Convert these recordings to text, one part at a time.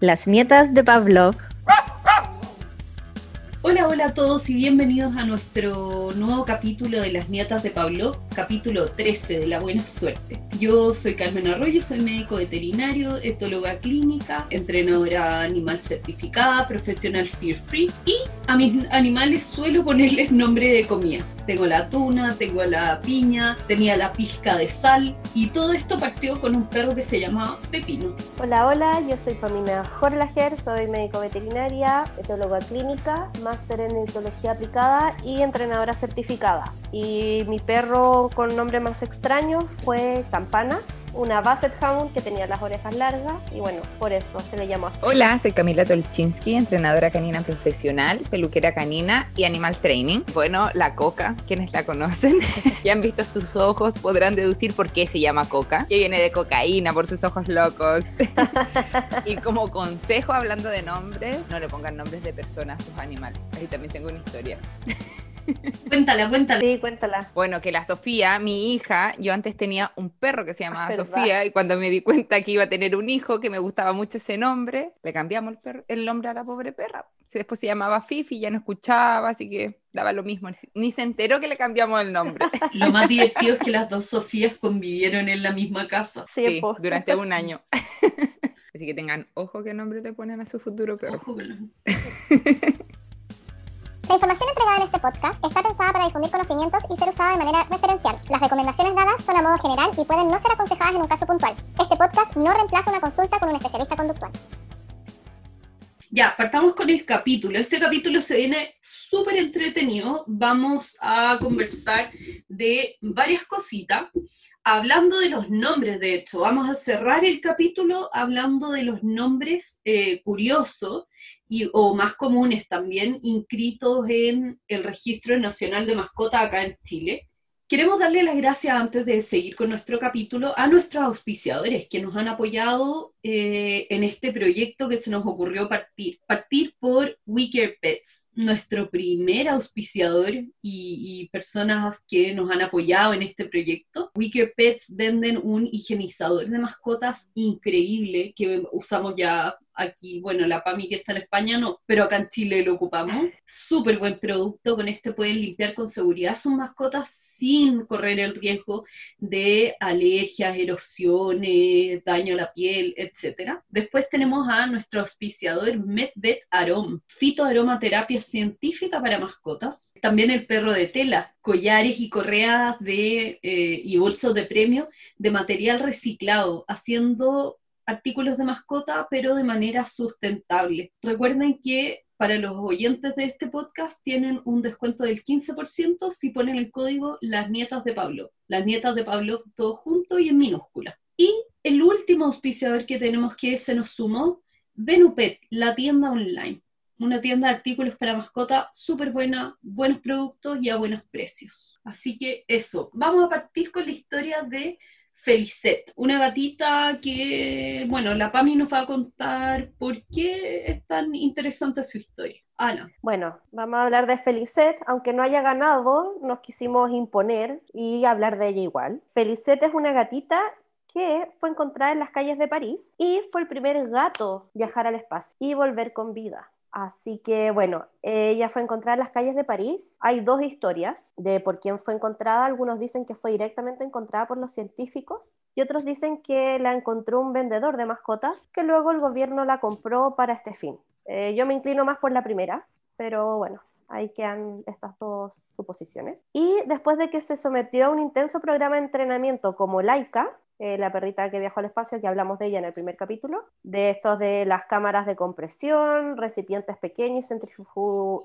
Las nietas de Pavlov. Hola, hola a todos y bienvenidos a nuestro nuevo capítulo de Las nietas de Pavlov, capítulo 13 de la buena suerte. Yo soy Carmen Arroyo, soy médico veterinario, etóloga clínica, entrenadora animal certificada, profesional fear free y a mis animales suelo ponerles nombre de comida. Tengo la tuna, tengo la piña, tenía la pizca de sal y todo esto partió con un perro que se llamaba Pepino. Hola, hola, yo soy Pamina Horlager, soy médico veterinaria, etóloga clínica, máster en etología aplicada y entrenadora certificada. Y mi perro con nombre más extraño fue Campana una Basset Hound que tenía las orejas largas y bueno, por eso se le llamó así. Hola, soy Camila Tolchinsky, entrenadora canina profesional, peluquera canina y animal training. Bueno, la Coca, quienes la conocen y han visto sus ojos podrán deducir por qué se llama Coca, que viene de cocaína por sus ojos locos. y como consejo hablando de nombres, no le pongan nombres de personas a sus animales. Ahí también tengo una historia. Cuéntala, cuéntala. Sí, cuéntala. Bueno, que la Sofía, mi hija, yo antes tenía un perro que se llamaba Sofía y cuando me di cuenta que iba a tener un hijo, que me gustaba mucho ese nombre, le cambiamos el, el nombre a la pobre perra. Después se llamaba Fifi, ya no escuchaba, así que daba lo mismo. Ni se enteró que le cambiamos el nombre. Lo más divertido es que las dos Sofías convivieron en la misma casa. Sí, durante un año. Así que tengan ojo qué nombre le ponen a su futuro perro. Ojo, La información entregada en este podcast está pensada para difundir conocimientos y ser usada de manera referencial. Las recomendaciones dadas son a modo general y pueden no ser aconsejadas en un caso puntual. Este podcast no reemplaza una consulta con un especialista conductual. Ya, partamos con el capítulo. Este capítulo se viene súper entretenido. Vamos a conversar de varias cositas. Hablando de los nombres, de hecho, vamos a cerrar el capítulo hablando de los nombres eh, curiosos y, o más comunes también, inscritos en el Registro Nacional de Mascotas acá en Chile. Queremos darle las gracias antes de seguir con nuestro capítulo a nuestros auspiciadores que nos han apoyado eh, en este proyecto que se nos ocurrió partir. Partir por We Pets, nuestro primer auspiciador y, personas que nos han apoyado en este proyecto. We Pets venden un higienizador de mascotas increíble que usamos ya Aquí, bueno, la PAMI que está en España no, pero acá en Chile lo ocupamos. Súper buen producto, con este pueden limpiar con seguridad sus mascotas sin correr el riesgo de alergias, erosiones, daño a la piel, etc. Después tenemos a nuestro auspiciador MedVet Arom, fitoaromaterapia científica para mascotas. También el perro de tela, collares y correas de, eh, y bolsos de premio de material reciclado, haciendo artículos de mascota, pero de manera sustentable. Recuerden que para los oyentes de este podcast tienen un descuento del 15% si ponen el código Las Nietas de Pablo. Las Nietas de Pablo todo junto y en minúscula. Y el último auspiciador que tenemos que se nos sumó, Venupet, la tienda online. Una tienda de artículos para mascota súper buena, buenos productos y a buenos precios. Así que eso, vamos a partir con la historia de Felicet, una gatita que, bueno, la Pami nos va a contar por qué es tan interesante su historia. Ana. Bueno, vamos a hablar de Felicet, aunque no haya ganado, nos quisimos imponer y hablar de ella igual. Felicet es una gatita que fue encontrada en las calles de París y fue el primer gato viajar al espacio y volver con vida. Así que bueno, ella fue encontrada en las calles de París. Hay dos historias de por quién fue encontrada. Algunos dicen que fue directamente encontrada por los científicos y otros dicen que la encontró un vendedor de mascotas que luego el gobierno la compró para este fin. Eh, yo me inclino más por la primera, pero bueno, ahí quedan estas dos suposiciones. Y después de que se sometió a un intenso programa de entrenamiento como laica, eh, la perrita que viajó al espacio, que hablamos de ella en el primer capítulo, de estos de las cámaras de compresión, recipientes pequeños,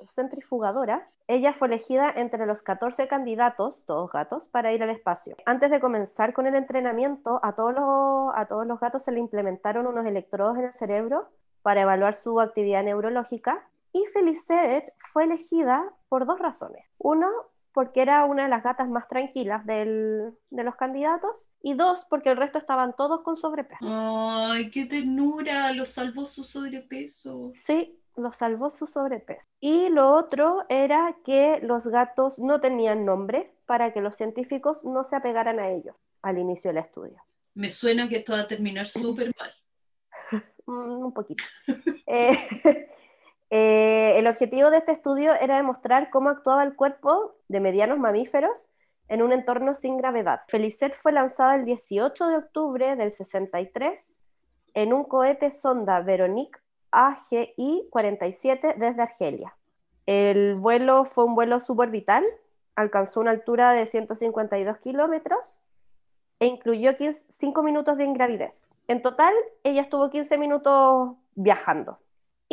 centrifugadoras. Ella fue elegida entre los 14 candidatos, todos gatos, para ir al espacio. Antes de comenzar con el entrenamiento, a todos los, a todos los gatos se le implementaron unos electrodos en el cerebro para evaluar su actividad neurológica y Felicet fue elegida por dos razones. Uno, porque era una de las gatas más tranquilas de los candidatos, y dos, porque el resto estaban todos con sobrepeso. ¡Ay, qué ternura! Lo salvó su sobrepeso. Sí, lo salvó su sobrepeso. Y lo otro era que los gatos no tenían nombre para que los científicos no se apegaran a ellos al inicio del estudio. Me suena que esto va a terminar súper mal. Mm, un poquito. Eh, eh, el objetivo de este estudio era demostrar cómo actuaba el cuerpo de medianos mamíferos en un entorno sin gravedad. Felicet fue lanzada el 18 de octubre del 63 en un cohete sonda Veronique AGI 47 desde Argelia. El vuelo fue un vuelo suborbital, alcanzó una altura de 152 kilómetros e incluyó 5 minutos de ingravidez. En total, ella estuvo 15 minutos viajando.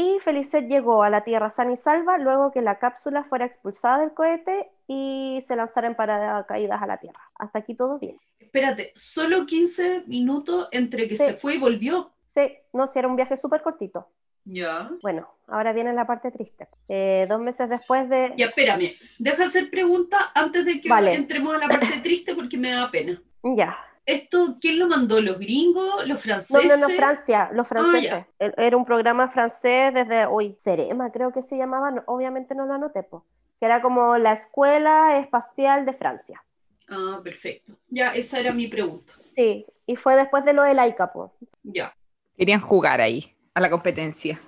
Y Felicet llegó a la Tierra sana y salva luego que la cápsula fuera expulsada del cohete y se lanzara en paracaídas a la Tierra. Hasta aquí todo bien. Espérate, solo 15 minutos entre que se fue y volvió. Sí, no, si era un viaje súper cortito. Ya. Bueno, ahora viene la parte triste. Eh, dos meses después de... Ya, espérame. Deja hacer preguntas antes de que entremos a la parte triste porque me da pena. Ya. ¿Esto quién lo mandó? ¿Los gringos? ¿Los franceses? No, no, no, Francia, los ah, franceses. Era un programa francés desde hoy. Cerema, creo que se llamaba, obviamente no lo anoté, po, que era como la Escuela Espacial de Francia. Ah, perfecto. Ya, esa era mi pregunta. Sí, y fue después de lo del ICAPO. Ya. Querían jugar ahí, a la competencia.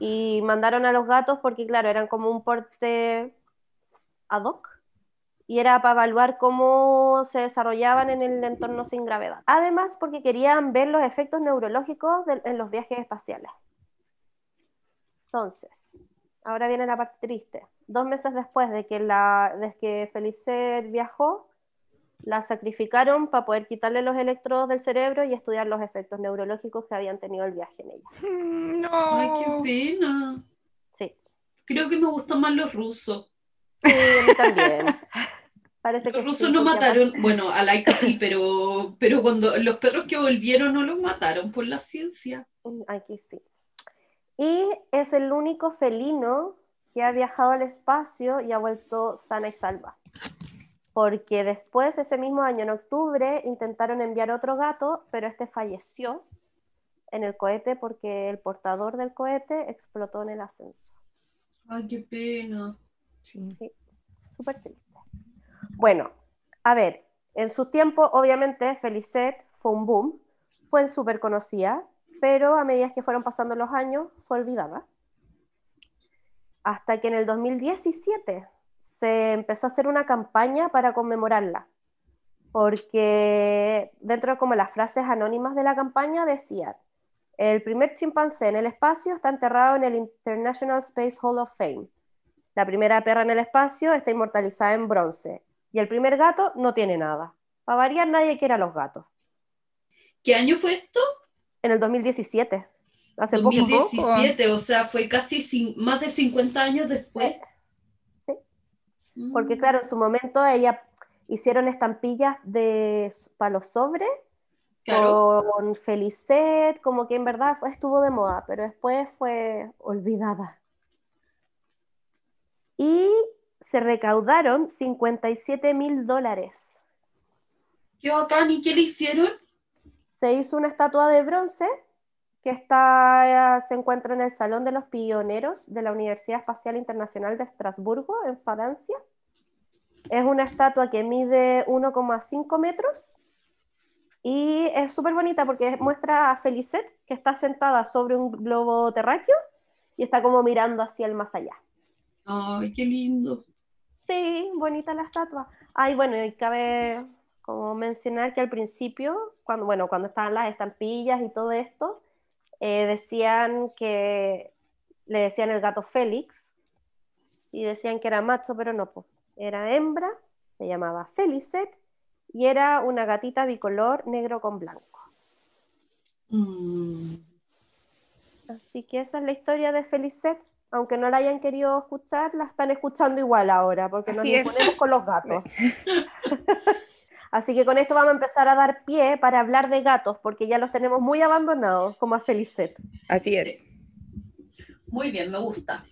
Y mandaron a los gatos porque, claro, eran como un porte ad hoc y era para evaluar cómo se desarrollaban en el entorno sin gravedad. Además, porque querían ver los efectos neurológicos en los viajes espaciales. Entonces, ahora viene la parte triste. Dos meses después de que, la, de que Felicet viajó, la sacrificaron para poder quitarle los electrodos del cerebro y estudiar los efectos neurológicos que habían tenido el viaje en ella. No. Ay, qué pena. Sí. Creo que me gustan más los rusos. Sí, a mí también. Parece los rusos no mataron, bueno, a Laika sí, pero, pero cuando los perros que volvieron no los mataron por la ciencia. Aquí sí. Y es el único felino que ha viajado al espacio y ha vuelto sana y salva. Porque después, ese mismo año, en octubre, intentaron enviar otro gato, pero este falleció en el cohete porque el portador del cohete explotó en el ascenso. Ay, qué pena. Sí, súper triste. Bueno, a ver, en su tiempo, obviamente, Felicet fue un boom, fue súper conocida, pero a medida que fueron pasando los años, fue olvidada. Hasta que en el 2017 se empezó a hacer una campaña para conmemorarla, porque dentro de como las frases anónimas de la campaña decían, el primer chimpancé en el espacio está enterrado en el International Space Hall of Fame. La primera perra en el espacio está inmortalizada en bronce y el primer gato no tiene nada. Para variar, nadie quiere a los gatos. ¿Qué año fue esto? En el 2017. Hace 2017, o sea, fue casi más de 50 años después. Sí. Mm. Porque claro, en su momento ella hicieron estampillas de para los sobres con Felicet, como que en verdad estuvo de moda, pero después fue olvidada. Y se recaudaron 57 mil dólares. Qué bacán, ¿y qué le hicieron? Se hizo una estatua de bronce que está, se encuentra en el Salón de los Pioneros de la Universidad Espacial Internacional de Estrasburgo, en Francia. Es una estatua que mide 1,5 metros y es súper bonita porque muestra a Felicet, que está sentada sobre un globo terráqueo y está como mirando hacia el más allá. Ay, qué lindo. Sí, bonita la estatua. Ay, bueno, y cabe como mencionar que al principio, cuando, bueno, cuando estaban las estampillas y todo esto, eh, decían que le decían el gato Félix y decían que era macho, pero no, pues, era hembra, se llamaba Felicet y era una gatita bicolor negro con blanco. Mm. Así que esa es la historia de Felicet aunque no la hayan querido escuchar, la están escuchando igual ahora, porque nos ponemos con los gatos. Así que con esto vamos a empezar a dar pie para hablar de gatos, porque ya los tenemos muy abandonados, como a Felicet. Así es. Muy bien, me gusta.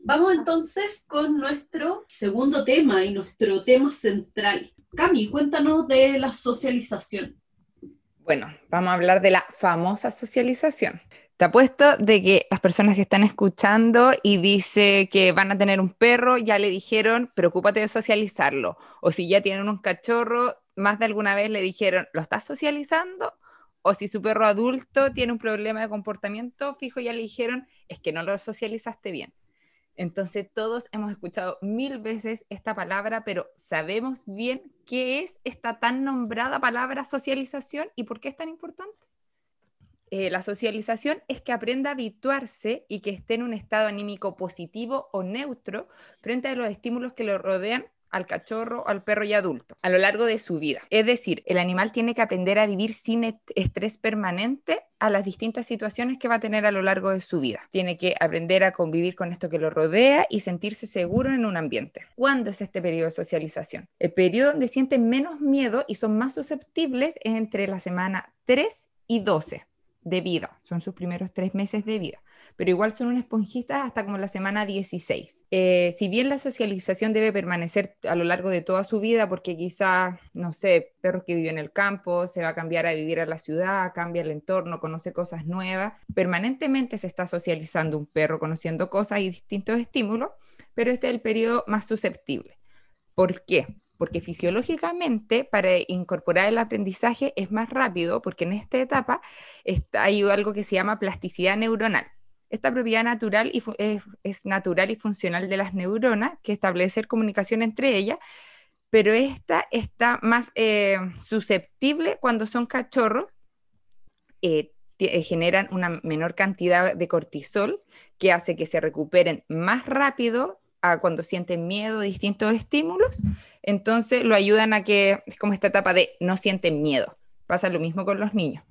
Vamos entonces con nuestro segundo tema y nuestro tema central. Cami, cuéntanos de la socialización. Bueno, vamos a hablar de la famosa socialización. Te apuesto de que las personas que están escuchando y dice que van a tener un perro, ya le dijeron, preocúpate de socializarlo. O si ya tienen un cachorro, más de alguna vez le dijeron, ¿lo estás socializando? o si su perro adulto tiene un problema de comportamiento fijo, ya le dijeron, es que no lo socializaste bien. Entonces todos hemos escuchado mil veces esta palabra, pero ¿sabemos bien qué es esta tan nombrada palabra socialización y por qué es tan importante? Eh, la socialización es que aprenda a habituarse y que esté en un estado anímico positivo o neutro frente a los estímulos que lo rodean al cachorro, al perro y adulto a lo largo de su vida. Es decir, el animal tiene que aprender a vivir sin estrés permanente a las distintas situaciones que va a tener a lo largo de su vida. Tiene que aprender a convivir con esto que lo rodea y sentirse seguro en un ambiente. ¿Cuándo es este periodo de socialización? El periodo donde sienten menos miedo y son más susceptibles es entre la semana 3 y 12 de vida, son sus primeros tres meses de vida, pero igual son un esponjista hasta como la semana 16. Eh, si bien la socialización debe permanecer a lo largo de toda su vida, porque quizá, no sé, perros que viven en el campo, se va a cambiar a vivir a la ciudad, cambia el entorno, conoce cosas nuevas, permanentemente se está socializando un perro, conociendo cosas y distintos estímulos, pero este es el periodo más susceptible. ¿Por qué? Porque fisiológicamente para incorporar el aprendizaje es más rápido, porque en esta etapa está, hay algo que se llama plasticidad neuronal. Esta propiedad natural y es, natural y funcional de las neuronas, que establecer comunicación entre ellas, pero esta está más eh, susceptible cuando son cachorros, eh, eh, generan una menor cantidad de cortisol, que hace que se recuperen más rápido a cuando sienten miedo, distintos estímulos, entonces lo ayudan a que, es como esta etapa de no sienten miedo. Pasa lo mismo con los niños.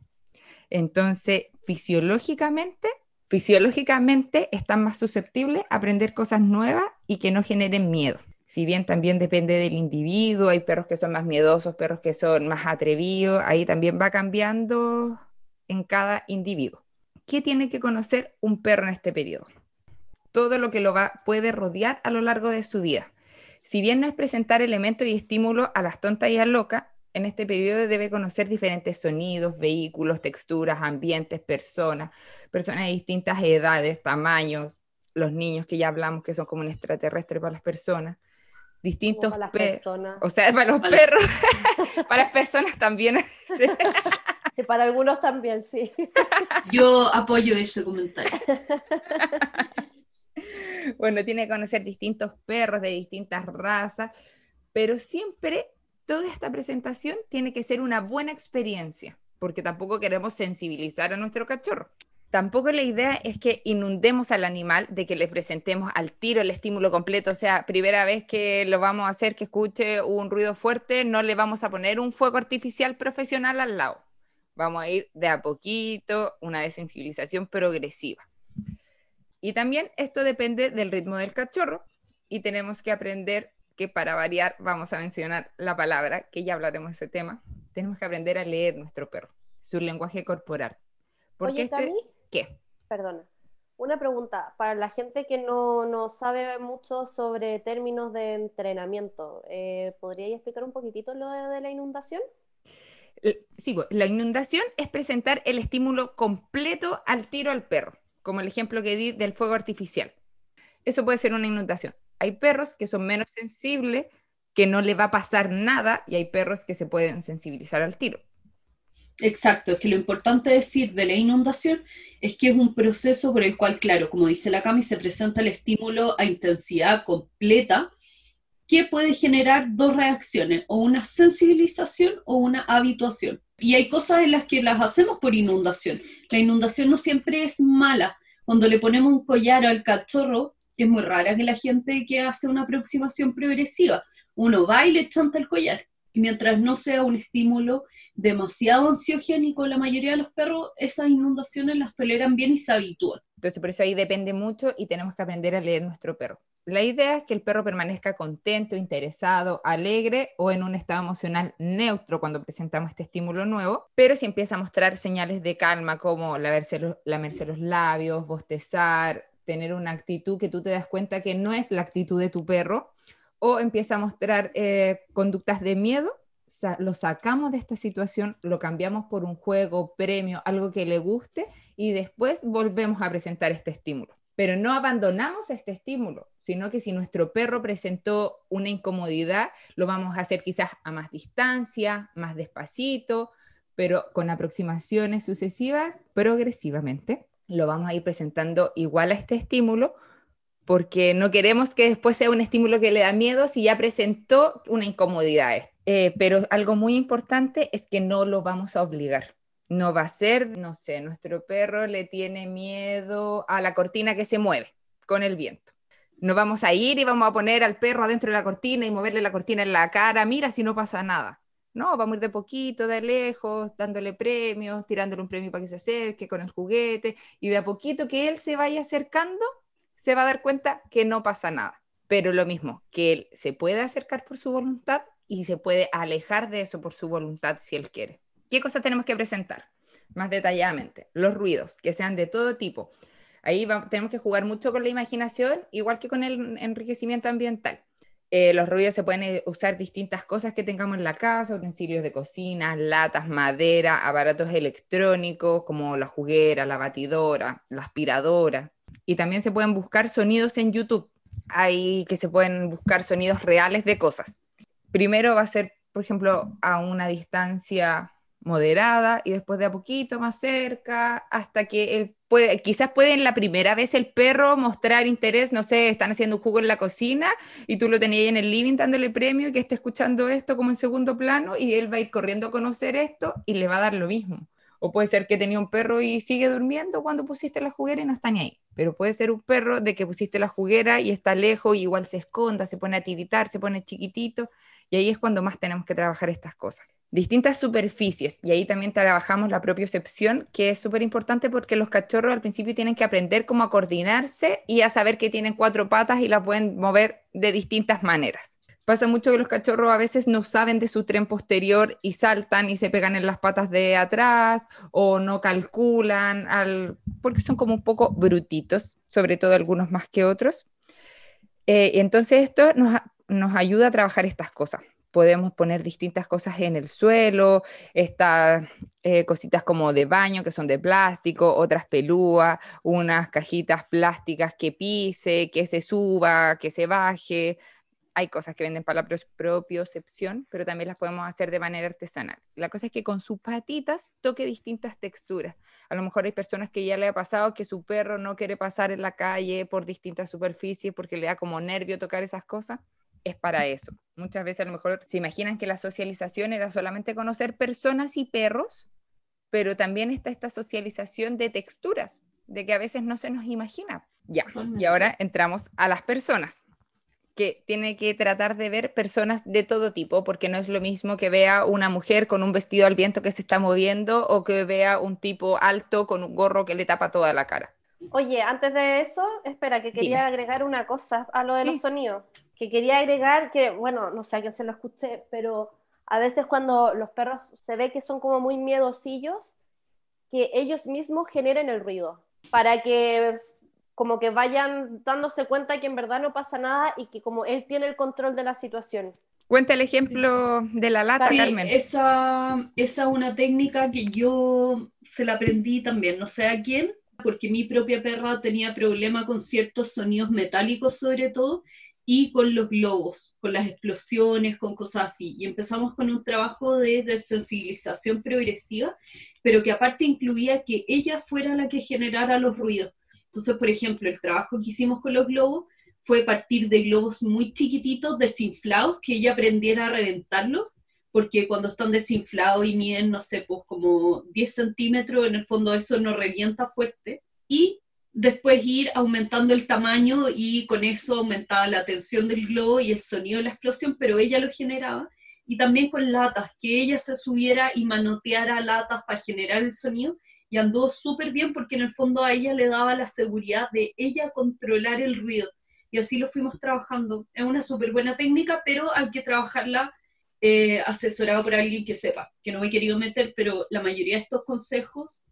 Entonces, fisiológicamente, fisiológicamente están más susceptibles a aprender cosas nuevas y que no generen miedo. Si bien también depende del individuo, hay perros que son más miedosos, perros que son más atrevidos, ahí también va cambiando en cada individuo. ¿Qué tiene que conocer un perro en este periodo? Todo lo que lo va, puede rodear a lo largo de su vida. Si bien no es presentar elementos y estímulos a las tontas y a locas, en este periodo debe conocer diferentes sonidos, vehículos, texturas, ambientes, personas, personas de distintas edades, tamaños, los niños que ya hablamos que son como un extraterrestre para las personas, distintos perros, o sea, para los perros, para las personas también. sí, para algunos también, sí. Yo apoyo ese comentario. bueno, tiene que conocer distintos perros de distintas razas, pero siempre toda esta presentación tiene que ser una buena experiencia, porque tampoco queremos sensibilizar a nuestro cachorro. Tampoco la idea es que inundemos al animal de que le presentemos al tiro el estímulo completo, o sea, primera vez que lo vamos a hacer que escuche un ruido fuerte, no le vamos a poner un fuego artificial profesional al lado. Vamos a ir de a poquito, una desensibilización progresiva. Y también esto depende del ritmo del cachorro y tenemos que aprender que para variar vamos a mencionar la palabra, que ya hablaremos de ese tema. Tenemos que aprender a leer nuestro perro, su lenguaje corporal. Porque este... ¿Qué? Perdona. Una pregunta para la gente que no, no sabe mucho sobre términos de entrenamiento. Eh, ¿Podríais explicar un poquitito lo de la inundación? Sí, la inundación es presentar el estímulo completo al tiro al perro como el ejemplo que di del fuego artificial. Eso puede ser una inundación. Hay perros que son menos sensibles, que no le va a pasar nada, y hay perros que se pueden sensibilizar al tiro. Exacto, es que lo importante decir de la inundación es que es un proceso por el cual, claro, como dice la Cami, se presenta el estímulo a intensidad completa que puede generar dos reacciones, o una sensibilización o una habituación. Y hay cosas en las que las hacemos por inundación. La inundación no siempre es mala. Cuando le ponemos un collar al cachorro, es muy rara que la gente que hace una aproximación progresiva, uno va y le chanta el collar. Y mientras no sea un estímulo demasiado ansiogénico, la mayoría de los perros esas inundaciones las toleran bien y se habitúan. Entonces, por eso ahí depende mucho y tenemos que aprender a leer nuestro perro. La idea es que el perro permanezca contento, interesado, alegre o en un estado emocional neutro cuando presentamos este estímulo nuevo, pero si empieza a mostrar señales de calma como lamerse los, lamerse los labios, bostezar, tener una actitud que tú te das cuenta que no es la actitud de tu perro, o empieza a mostrar eh, conductas de miedo, lo sacamos de esta situación, lo cambiamos por un juego, premio, algo que le guste y después volvemos a presentar este estímulo. Pero no abandonamos este estímulo, sino que si nuestro perro presentó una incomodidad, lo vamos a hacer quizás a más distancia, más despacito, pero con aproximaciones sucesivas, progresivamente. Lo vamos a ir presentando igual a este estímulo, porque no queremos que después sea un estímulo que le da miedo si ya presentó una incomodidad. Eh, pero algo muy importante es que no lo vamos a obligar. No va a ser, no sé, nuestro perro le tiene miedo a la cortina que se mueve con el viento. No vamos a ir y vamos a poner al perro adentro de la cortina y moverle la cortina en la cara, mira si no pasa nada. No, vamos a ir de poquito, de lejos, dándole premios, tirándole un premio para que se acerque con el juguete y de a poquito que él se vaya acercando, se va a dar cuenta que no pasa nada. Pero lo mismo, que él se puede acercar por su voluntad y se puede alejar de eso por su voluntad si él quiere. ¿Qué cosas tenemos que presentar? Más detalladamente, los ruidos, que sean de todo tipo. Ahí tenemos que jugar mucho con la imaginación, igual que con el enriquecimiento ambiental. Eh, los ruidos se pueden eh, usar distintas cosas que tengamos en la casa, utensilios de cocina, latas, madera, aparatos electrónicos como la juguera, la batidora, la aspiradora. Y también se pueden buscar sonidos en YouTube. Hay que se pueden buscar sonidos reales de cosas. Primero va a ser, por ejemplo, a una distancia moderada y después de a poquito más cerca hasta que él puede, quizás puede en la primera vez el perro mostrar interés, no sé, están haciendo un jugo en la cocina y tú lo tenías en el living dándole premio y que esté escuchando esto como en segundo plano y él va a ir corriendo a conocer esto y le va a dar lo mismo. O puede ser que tenía un perro y sigue durmiendo cuando pusiste la juguera y no está ni ahí. Pero puede ser un perro de que pusiste la juguera y está lejos y igual se esconda, se pone a tiritar, se pone chiquitito. Y ahí es cuando más tenemos que trabajar estas cosas. Distintas superficies. Y ahí también trabajamos la propiocepción, que es súper importante porque los cachorros al principio tienen que aprender cómo coordinarse y a saber que tienen cuatro patas y las pueden mover de distintas maneras. Pasa mucho que los cachorros a veces no saben de su tren posterior y saltan y se pegan en las patas de atrás o no calculan, al, porque son como un poco brutitos, sobre todo algunos más que otros. Eh, entonces esto nos, nos ayuda a trabajar estas cosas podemos poner distintas cosas en el suelo, estas eh, cositas como de baño que son de plástico, otras pelúas, unas cajitas plásticas que pise, que se suba, que se baje, hay cosas que venden para la propiocepción, pero también las podemos hacer de manera artesanal. La cosa es que con sus patitas toque distintas texturas. A lo mejor hay personas que ya le ha pasado que su perro no quiere pasar en la calle por distintas superficies porque le da como nervio tocar esas cosas. Es para eso. Muchas veces a lo mejor se imaginan que la socialización era solamente conocer personas y perros, pero también está esta socialización de texturas, de que a veces no se nos imagina. Ya, y ahora entramos a las personas que tiene que tratar de ver personas de todo tipo, porque no es lo mismo que vea una mujer con un vestido al viento que se está moviendo o que vea un tipo alto con un gorro que le tapa toda la cara. Oye, antes de eso, espera, que quería agregar una cosa a lo de los sonidos. Que quería agregar que, bueno, no sé a quién se lo escuché, pero a veces cuando los perros se ve que son como muy miedosillos, que ellos mismos generen el ruido para que como que vayan dándose cuenta que en verdad no pasa nada y que como él tiene el control de la situación. Cuenta el ejemplo de la lata, Carmen. Esa es una técnica que yo se la aprendí también, no sé a quién, porque mi propia perra tenía problema con ciertos sonidos metálicos sobre todo y con los globos, con las explosiones, con cosas así. Y empezamos con un trabajo de desensibilización progresiva, pero que aparte incluía que ella fuera la que generara los ruidos. Entonces, por ejemplo, el trabajo que hicimos con los globos fue partir de globos muy chiquititos, desinflados, que ella aprendiera a reventarlos, porque cuando están desinflados y miden, no sé, pues como 10 centímetros, en el fondo eso no revienta fuerte. Y después ir aumentando el tamaño y con eso aumentaba la tensión del globo y el sonido de la explosión, pero ella lo generaba. Y también con latas, que ella se subiera y manoteara latas para generar el sonido y andó súper bien porque en el fondo a ella le daba la seguridad de ella controlar el ruido. Y así lo fuimos trabajando. Es una súper buena técnica, pero hay que trabajarla eh, asesorada por alguien que sepa, que no me he querido meter, pero la mayoría de estos consejos,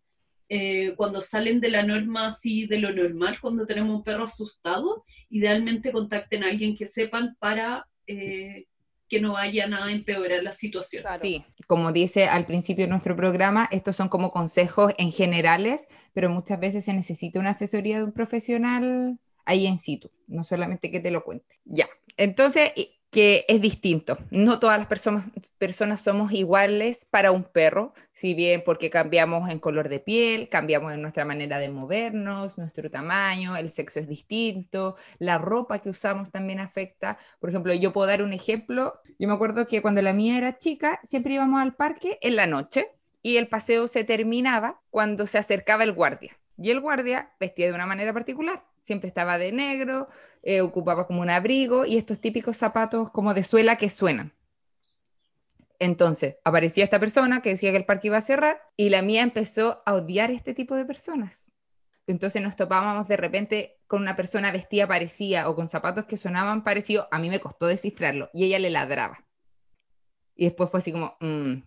eh, cuando salen de la norma así, de lo normal, cuando tenemos un perro asustado, idealmente contacten a alguien que sepan para eh, que no vaya nada a empeorar la situación. Sí, como dice al principio de nuestro programa, estos son como consejos en generales, pero muchas veces se necesita una asesoría de un profesional ahí en situ, no solamente que te lo cuente. Ya, entonces que es distinto. No todas las personas, somos iguales para un perro, si bien porque cambiamos en color de piel, cambiamos en nuestra manera de movernos, nuestro tamaño, el sexo es distinto, la ropa que usamos también afecta. Por ejemplo, yo puedo dar un ejemplo. Yo me acuerdo que cuando la mía era chica, siempre íbamos al parque en la noche y el paseo se terminaba cuando se acercaba el guardia. Y el guardia vestía de una manera particular, siempre estaba de negro, eh, ocupaba como un abrigo y estos típicos zapatos como de suela que suenan. Entonces aparecía esta persona que decía que el parque iba a cerrar y la mía empezó a odiar este tipo de personas. Entonces nos topábamos de repente con una persona vestida parecida o con zapatos que sonaban parecido. A mí me costó descifrarlo y ella le ladraba. Y después fue así como, mm,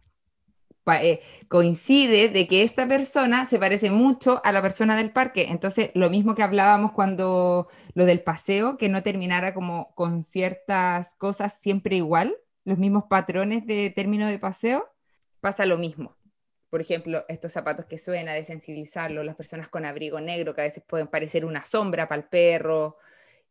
eh, coincide de que esta persona se parece mucho a la persona del parque. Entonces, lo mismo que hablábamos cuando lo del paseo, que no terminara como con ciertas cosas siempre igual, los mismos patrones de término de paseo, pasa lo mismo. Por ejemplo, estos zapatos que suena de sensibilizarlo, las personas con abrigo negro que a veces pueden parecer una sombra para el perro.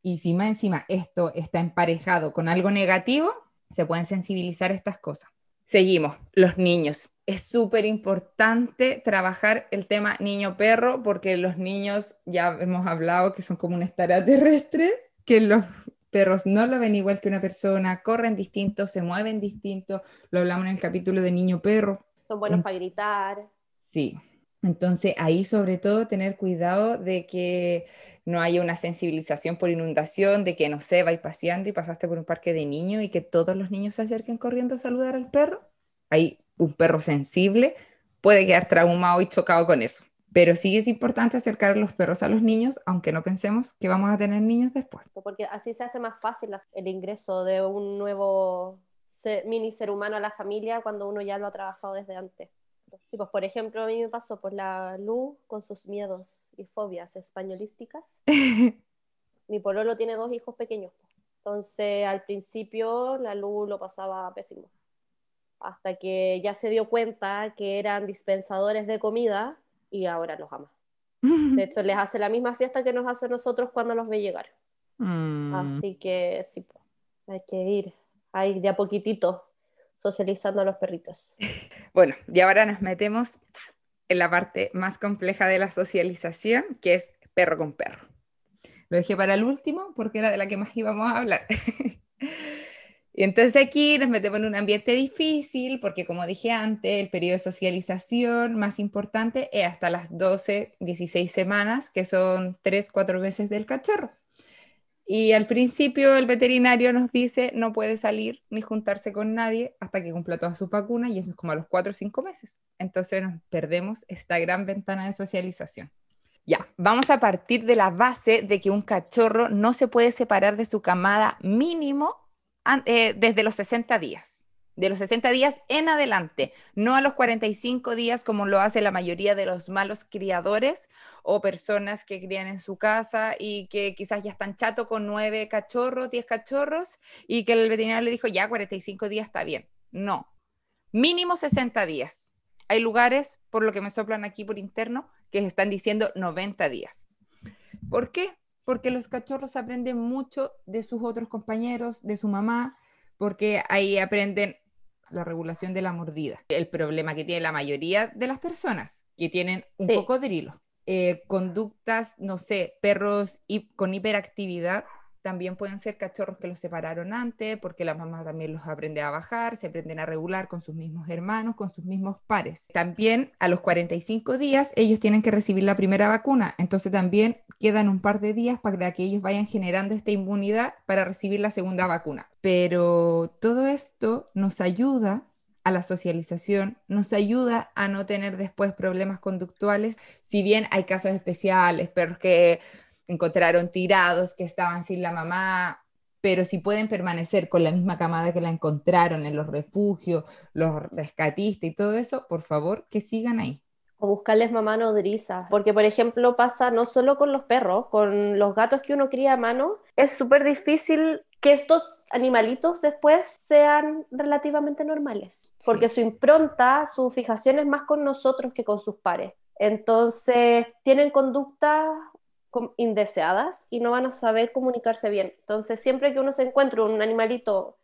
Y si más encima esto está emparejado con algo negativo, se pueden sensibilizar estas cosas. Seguimos, los niños. Es súper importante trabajar el tema niño-perro porque los niños, ya hemos hablado que son como un extraterrestre, que los perros no lo ven igual que una persona, corren distinto, se mueven distinto, lo hablamos en el capítulo de niño-perro. Son buenos para gritar. Sí, entonces ahí sobre todo tener cuidado de que no haya una sensibilización por inundación, de que no sé, vais paseando y pasaste por un parque de niños y que todos los niños se acerquen corriendo a saludar al perro. Hay un perro sensible puede quedar traumado y chocado con eso. Pero sí es importante acercar los perros a los niños, aunque no pensemos que vamos a tener niños después. Porque así se hace más fácil el ingreso de un nuevo mini ser humano a la familia cuando uno ya lo ha trabajado desde antes. Sí, pues por ejemplo, a mí me pasó por la Lu con sus miedos y fobias españolísticas. Mi pololo tiene dos hijos pequeños. Entonces, al principio, la Lu lo pasaba pésimo. Hasta que ya se dio cuenta que eran dispensadores de comida y ahora los ama. De hecho, les hace la misma fiesta que nos hace nosotros cuando los ve llegar. Mm. Así que sí, hay que ir ahí de a poquitito socializando a los perritos. Bueno, y ahora nos metemos en la parte más compleja de la socialización, que es perro con perro. Lo dejé para el último porque era de la que más íbamos a hablar. y entonces aquí nos metemos en un ambiente difícil porque, como dije antes, el periodo de socialización más importante es hasta las 12, 16 semanas, que son 3, 4 meses del cachorro. Y al principio el veterinario nos dice no puede salir ni juntarse con nadie hasta que cumpla todas sus vacunas y eso es como a los cuatro o cinco meses. Entonces nos perdemos esta gran ventana de socialización. Ya, vamos a partir de la base de que un cachorro no se puede separar de su camada mínimo eh, desde los 60 días de los 60 días en adelante, no a los 45 días como lo hace la mayoría de los malos criadores o personas que crían en su casa y que quizás ya están chato con nueve cachorros, 10 cachorros y que el veterinario le dijo ya 45 días está bien. No, mínimo 60 días. Hay lugares, por lo que me soplan aquí por interno, que están diciendo 90 días. ¿Por qué? Porque los cachorros aprenden mucho de sus otros compañeros, de su mamá, porque ahí aprenden la regulación de la mordida. El problema que tiene la mayoría de las personas que tienen un cocodrilo. Eh, conductas, no sé, perros con hiperactividad también pueden ser cachorros que los separaron antes, porque la mamá también los aprende a bajar, se aprenden a regular con sus mismos hermanos, con sus mismos pares. También a los 45 días ellos tienen que recibir la primera vacuna, entonces también quedan un par de días para que ellos vayan generando esta inmunidad para recibir la segunda vacuna. Pero todo esto nos ayuda a la socialización, nos ayuda a no tener después problemas conductuales, si bien hay casos especiales, perros que encontraron tirados, que estaban sin la mamá, pero si pueden permanecer con la misma camada que la encontraron en los refugios, los rescatistas y todo eso, por favor, que sigan ahí. O buscarles mamá nodriza, porque por ejemplo pasa no solo con los perros, con los gatos que uno cría a mano, es súper difícil que estos animalitos después sean relativamente normales, porque su impronta, su fijación es más con nosotros que con sus pares. Entonces, tienen conductas indeseadas y no van a saber comunicarse bien. Entonces, siempre que uno se encuentre un animalito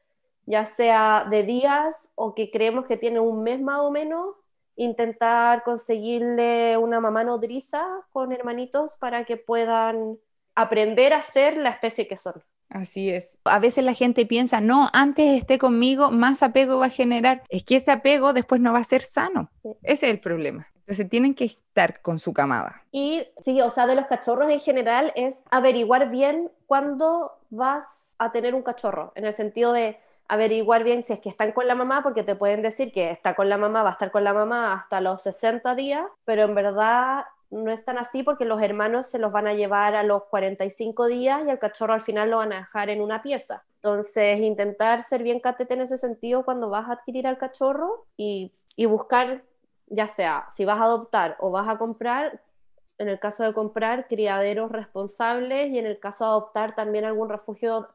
ya sea de días o que creemos que tiene un mes más o menos, intentar conseguirle una mamá nodriza con hermanitos para que puedan aprender a ser la especie que son. Así es. A veces la gente piensa, no, antes esté conmigo, más apego va a generar. Es que ese apego después no va a ser sano. Ese es el problema. Entonces tienen que estar con su camada. Y sí, o sea, de los cachorros en general es averiguar bien cuándo vas a tener un cachorro, en el sentido de averiguar bien si es que están con la mamá, porque te pueden decir que está con la mamá, va a estar con la mamá hasta los 60 días, pero en verdad no es tan así porque los hermanos se los van a llevar a los 45 días y el cachorro al final lo van a dejar en una pieza. Entonces, intentar ser bien catete en ese sentido cuando vas a adquirir al cachorro y buscar, ya sea si vas a adoptar o vas a comprar, en el caso de comprar, criaderos responsables y en el caso de adoptar también algún refugio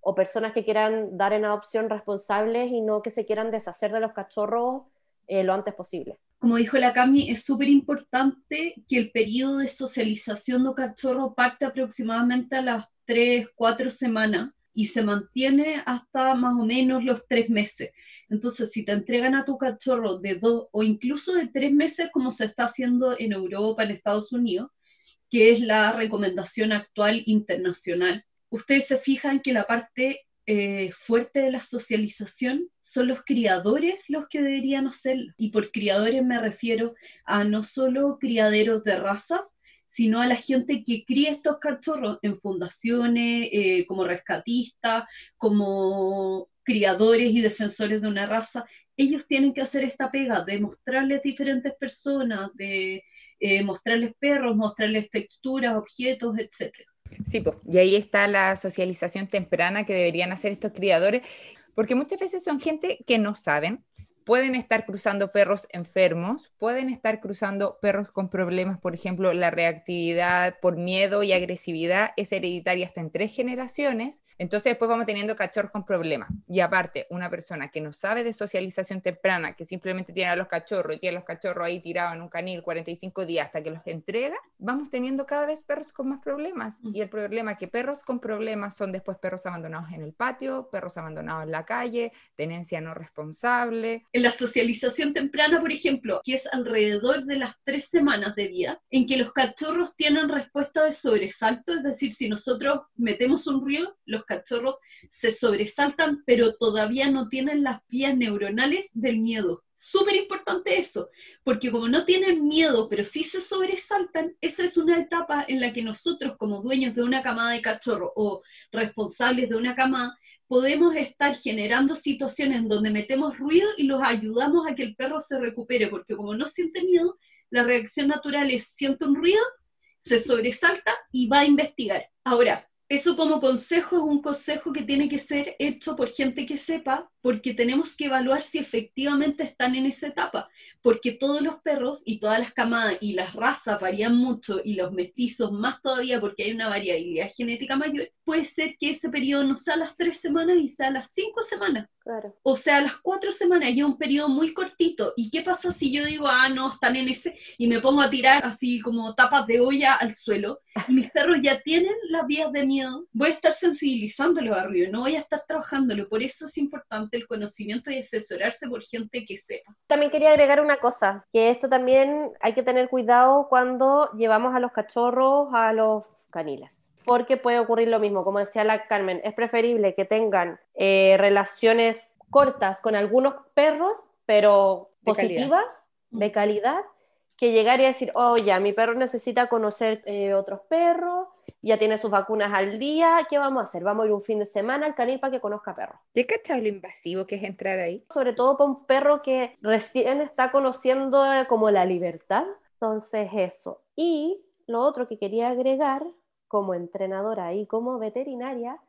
o personas que quieran dar en adopción responsables y no que se quieran deshacer de los cachorros eh, lo antes posible. Como dijo la Cami, es súper importante que el periodo de socialización de cachorro parte aproximadamente a las 3, 4 semanas y se mantiene hasta más o menos los 3 meses. Entonces, si te entregan a tu cachorro de 2 o incluso de 3 meses, como se está haciendo en Europa, en Estados Unidos, que es la recomendación actual internacional, ustedes se fijan que la parte eh, fuerte de la socialización son los criadores los que deberían hacerlo. Y por criadores me refiero a no solo criaderos de razas, sino a la gente que cría estos cachorros en fundaciones, eh, como rescatistas, como criadores y defensores de una raza. Ellos tienen que hacer esta pega de mostrarles diferentes personas, de eh, mostrarles perros, mostrarles texturas, objetos, etcétera. Sí, pues, y ahí está la socialización temprana que deberían hacer estos criadores, porque muchas veces son gente que no saben, pueden estar cruzando perros enfermos, pueden estar cruzando perros con problemas, por ejemplo, la reactividad por miedo y agresividad es hereditaria hasta en tres generaciones, entonces después vamos teniendo cachorros con problemas. Y aparte, una persona que no sabe de socialización temprana, que simplemente tiene a los cachorros y tiene a los cachorros ahí tirados en un canil 45 días hasta que los entrega, vamos teniendo cada vez perros con más problemas. Y el problema es que perros con problemas son después perros abandonados en el patio, perros abandonados en la calle, tenencia no responsable, en la socialización temprana, por ejemplo, que es alrededor de las tres semanas de vida, en que los cachorros tienen respuesta de sobresalto, es decir, si nosotros metemos un ruido, los cachorros se sobresaltan, pero todavía no tienen las vías neuronales del miedo. Súper importante eso, porque como no tienen miedo, pero sí se sobresaltan, esa es una etapa en la que nosotros como dueños de una camada de cachorros o responsables de una camada, podemos estar generando situaciones en donde metemos ruido y los ayudamos a que el perro se recupere, porque como no siente miedo, la reacción natural es siente un ruido, se sobresalta y va a investigar. Ahora, eso como consejo es un consejo que tiene que ser hecho por gente que sepa, porque tenemos que evaluar si efectivamente están en esa etapa, porque todos los perros y todas las camadas y las razas varían mucho y los mestizos más todavía porque hay una variabilidad genética mayor, puede ser que ese periodo no sea las tres semanas y sea las cinco semanas. O sea, las cuatro semanas y es un periodo muy cortito. ¿Y qué pasa si yo digo, ah, no, están en ese, y me pongo a tirar así como tapas de olla al suelo? Y mis perros ya tienen las vías de miedo. Voy a estar sensibilizándolo arriba, no voy a estar trabajándolo. Por eso es importante el conocimiento y asesorarse por gente que sepa. También quería agregar una cosa, que esto también hay que tener cuidado cuando llevamos a los cachorros a los caniles porque puede ocurrir lo mismo, como decía la Carmen, es preferible que tengan eh, relaciones cortas con algunos perros, pero positivas, de calidad, que llegar y decir, oh, ya, mi perro necesita conocer eh, otros perros, ya tiene sus vacunas al día, ¿qué vamos a hacer? Vamos a ir un fin de semana al canil para que conozca perros. ¿Qué cachado lo invasivo que es entrar ahí? Sobre todo para un perro que recién está conociendo eh, como la libertad. Entonces, eso. Y lo otro que quería agregar como entrenadora y como veterinaria,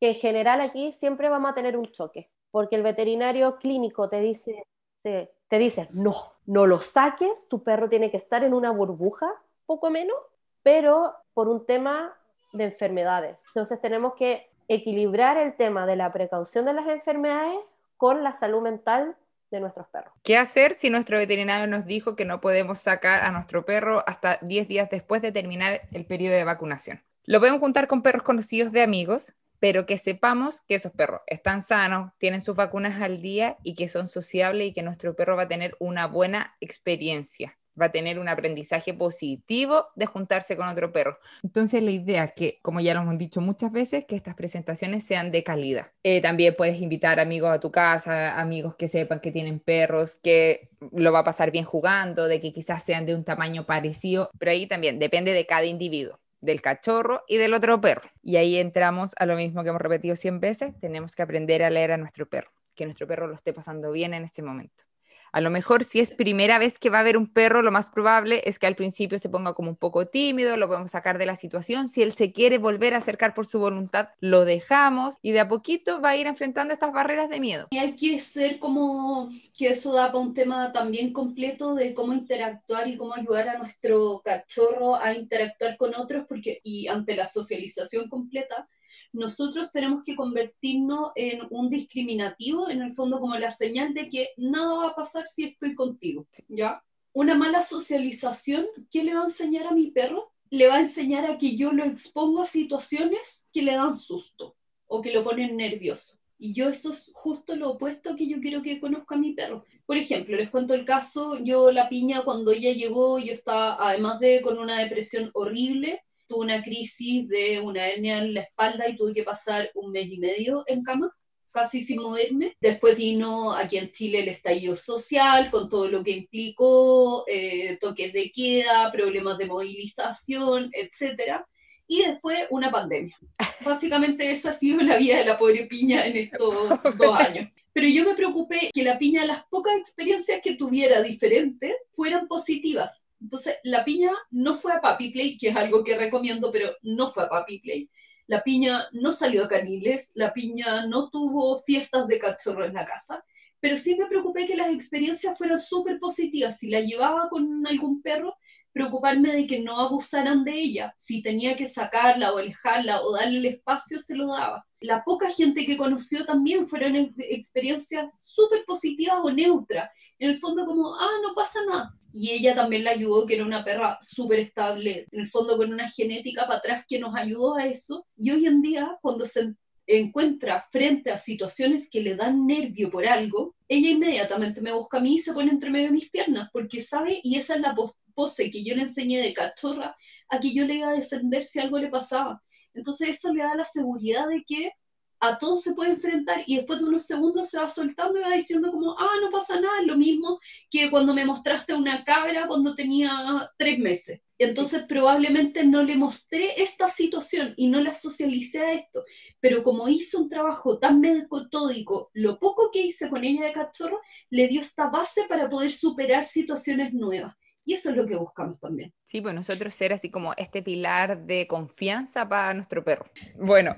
que en general aquí siempre vamos a tener un choque, porque el veterinario clínico te dice, te dice, no, no lo saques, tu perro tiene que estar en una burbuja, poco menos, pero por un tema de enfermedades. Entonces tenemos que equilibrar el tema de la precaución de las enfermedades con la salud mental de nuestros perros. ¿Qué hacer si nuestro veterinario nos dijo que no podemos sacar a nuestro perro hasta 10 días después de terminar el periodo de vacunación? Lo podemos juntar con perros conocidos de amigos, pero que sepamos que esos perros están sanos, tienen sus vacunas al día y que son sociables y que nuestro perro va a tener una buena experiencia va a tener un aprendizaje positivo de juntarse con otro perro. Entonces la idea es que, como ya lo hemos dicho muchas veces, que estas presentaciones sean de calidad. Eh, también puedes invitar amigos a tu casa, amigos que sepan que tienen perros, que lo va a pasar bien jugando, de que quizás sean de un tamaño parecido, pero ahí también depende de cada individuo del cachorro y del otro perro. Y ahí entramos a lo mismo que hemos repetido 100 veces, tenemos que aprender a leer a nuestro perro, que nuestro perro lo esté pasando bien en este momento. A lo mejor si es primera vez que va a ver un perro, lo más probable es que al principio se ponga como un poco tímido, lo podemos sacar de la situación. Si él se quiere volver a acercar por su voluntad, lo dejamos y de a poquito va a ir enfrentando estas barreras de miedo. Y hay que ser como que eso da para un tema también completo de cómo interactuar y cómo ayudar a nuestro cachorro a interactuar con otros, porque y ante la socialización completa, nosotros tenemos que convertirnos en un discriminativo, en el fondo como la señal de que nada va a pasar si estoy contigo, ¿ya? Una mala socialización, ¿qué le va a enseñar a mi perro? Le va a enseñar a que yo lo expongo a situaciones que le dan susto o que lo ponen nervioso. Y yo eso es justo lo opuesto que yo quiero que conozca a mi perro. Por ejemplo, les cuento el caso, yo la piña cuando ella llegó, yo estaba además de con una depresión horrible, tuve una crisis de una hernia en la espalda y tuve que pasar un mes y medio en cama, casi sin moverme. Después vino aquí en Chile el estallido social, con todo lo que implicó, eh, toques de queda, problemas de movilización, etc. Y después una pandemia. Básicamente esa ha sido la vida de la pobre piña en estos dos años. Pero yo me preocupé que la piña, las pocas experiencias que tuviera diferentes, fueran positivas entonces, la piña no fue a Papi Play, que es algo que recomiendo, pero no fue a Papi Play. La piña no salió a Caniles, la piña no tuvo fiestas de cachorro en la casa, pero sí me preocupé que las experiencias fueran súper positivas. Si la llevaba con algún perro, preocuparme de que no abusaran de ella. Si tenía que sacarla o alejarla o darle el espacio, se lo daba. La poca gente que conoció también fueron experiencias súper positivas o neutras. En el fondo como, ah, no pasa nada y ella también la ayudó, que era una perra súper estable, en el fondo con una genética para atrás que nos ayudó a eso. Y hoy en día, cuando se encuentra frente a situaciones que le dan nervio por algo, ella inmediatamente me busca a mí y se pone entre medio de mis piernas, porque sabe, y esa es la pose que yo le enseñé de cachorra, a que yo le iba a defender si algo le pasaba. Entonces eso le da la seguridad de que a todo se puede enfrentar y después de unos segundos se va soltando y va diciendo como, ah, no pasa nada, lo mismo que cuando me mostraste una cabra cuando tenía tres meses. Entonces probablemente no le mostré esta situación y no la socialicé a esto, pero como hice un trabajo tan metódico, lo poco que hice con ella de cachorro le dio esta base para poder superar situaciones nuevas. Y eso es lo que buscamos también. Sí, pues nosotros ser así como este pilar de confianza para nuestro perro. Bueno,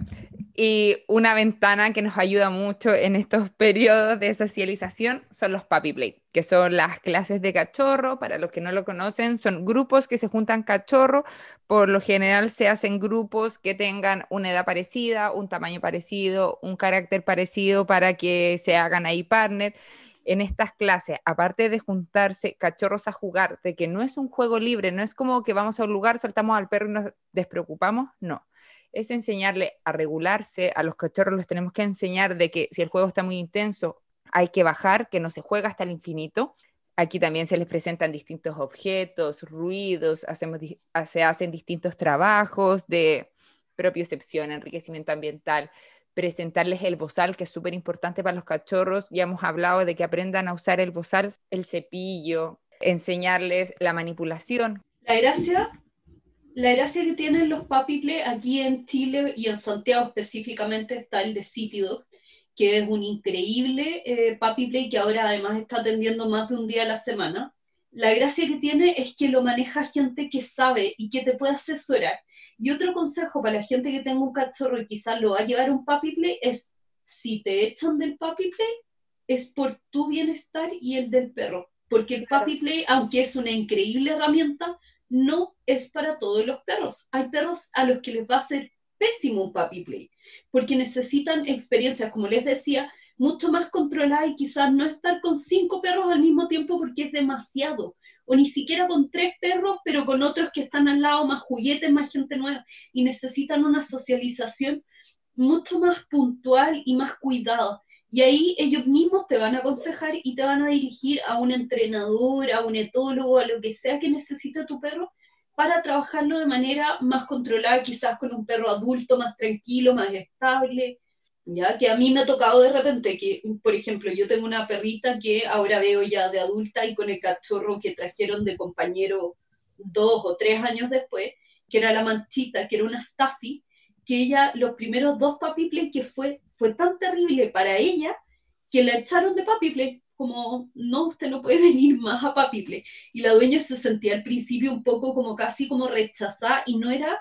y una ventana que nos ayuda mucho en estos periodos de socialización son los puppy play, que son las clases de cachorro. Para los que no lo conocen, son grupos que se juntan cachorro. Por lo general se hacen grupos que tengan una edad parecida, un tamaño parecido, un carácter parecido para que se hagan ahí partner en estas clases, aparte de juntarse cachorros a jugar, de que no es un juego libre, no es como que vamos a un lugar, soltamos al perro y nos despreocupamos, no. Es enseñarle a regularse, a los cachorros los tenemos que enseñar de que si el juego está muy intenso, hay que bajar, que no se juega hasta el infinito. Aquí también se les presentan distintos objetos, ruidos, hacemos, se hacen distintos trabajos de propiocepción, enriquecimiento ambiental, presentarles el bozal, que es súper importante para los cachorros. Ya hemos hablado de que aprendan a usar el bozal, el cepillo, enseñarles la manipulación. La gracia, la gracia que tienen los Papi Play aquí en Chile y en Santiago específicamente está el de City que es un increíble eh, que ahora además está atendiendo más de un día a la semana la gracia que tiene es que lo maneja gente que sabe y que te puede asesorar. Y otro consejo para la gente que tenga un cachorro y quizás lo va a llevar un puppy play es, si te echan del puppy play, es por tu bienestar y el del perro. Porque el puppy play, aunque es una increíble herramienta, no es para todos los perros. Hay perros a los que les va a ser pésimo un puppy play, porque necesitan experiencias, como les decía, mucho más controlada y quizás no estar con cinco perros al mismo tiempo porque es demasiado. O ni siquiera con tres perros, pero con otros que están al lado, más juguetes, más gente nueva. Y necesitan una socialización mucho más puntual y más cuidado. Y ahí ellos mismos te van a aconsejar y te van a dirigir a un entrenador, a un etólogo, a lo que sea que necesite tu perro para trabajarlo de manera más controlada, quizás con un perro adulto más tranquilo, más estable. Ya que a mí me ha tocado de repente que, por ejemplo, yo tengo una perrita que ahora veo ya de adulta y con el cachorro que trajeron de compañero dos o tres años después, que era la manchita, que era una Staffy, que ella, los primeros dos papi play, que fue, fue tan terrible para ella, que la echaron de papi play, como, no, usted no puede venir más a papi play. Y la dueña se sentía al principio un poco como casi como rechazada, y no era,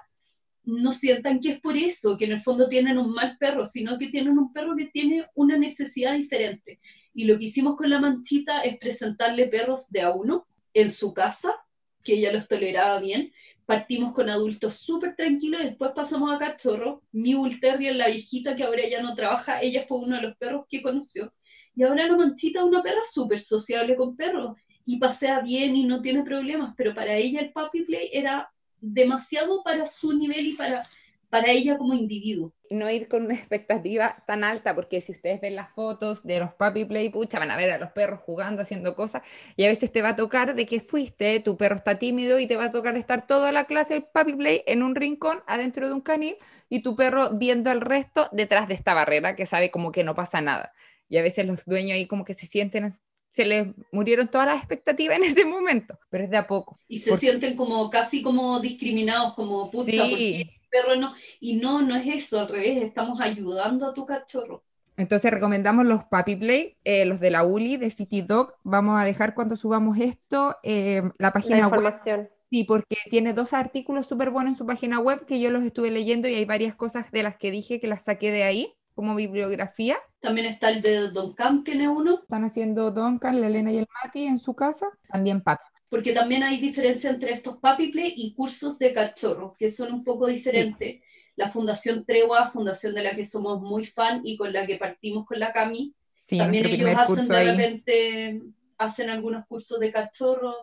no sientan que es por eso, que en el fondo tienen un mal perro, sino que tienen un perro que tiene una necesidad diferente. Y lo que hicimos con la manchita es presentarle perros de a uno en su casa, que ella los toleraba bien, partimos con adultos súper tranquilos después pasamos a cachorro. Mi Bull la viejita que ahora ya no trabaja, ella fue uno de los perros que conoció. Y ahora la manchita es una perra súper sociable con perros y pasea bien y no tiene problemas, pero para ella el puppy play era demasiado para su nivel y para para ella como individuo. No ir con una expectativa tan alta, porque si ustedes ven las fotos de los puppy play, pucha, van a ver a los perros jugando, haciendo cosas, y a veces te va a tocar de que fuiste, tu perro está tímido y te va a tocar estar toda la clase del puppy play en un rincón adentro de un canil y tu perro viendo al resto detrás de esta barrera que sabe como que no pasa nada. Y a veces los dueños ahí como que se sienten se les murieron todas las expectativas en ese momento, pero es de a poco. Y se sienten como casi como discriminados, como pucha, sí perro no. Y no, no es eso, al revés, estamos ayudando a tu cachorro. Entonces recomendamos los Puppy Play, eh, los de la ULI, de City Dog. Vamos a dejar cuando subamos esto eh, la página la información. web. Sí, porque tiene dos artículos súper buenos en su página web que yo los estuve leyendo y hay varias cosas de las que dije que las saqué de ahí como bibliografía. También está el de Don Cam, que es uno. Están haciendo Duncan, la Elena y el Mati en su casa. También Papi porque también hay diferencia entre estos puppy play y cursos de cachorros, que son un poco diferentes. La Fundación Tregua, fundación de la que somos muy fan y con la que partimos con la Cami, también ellos hacen de repente, hacen algunos cursos de cachorros.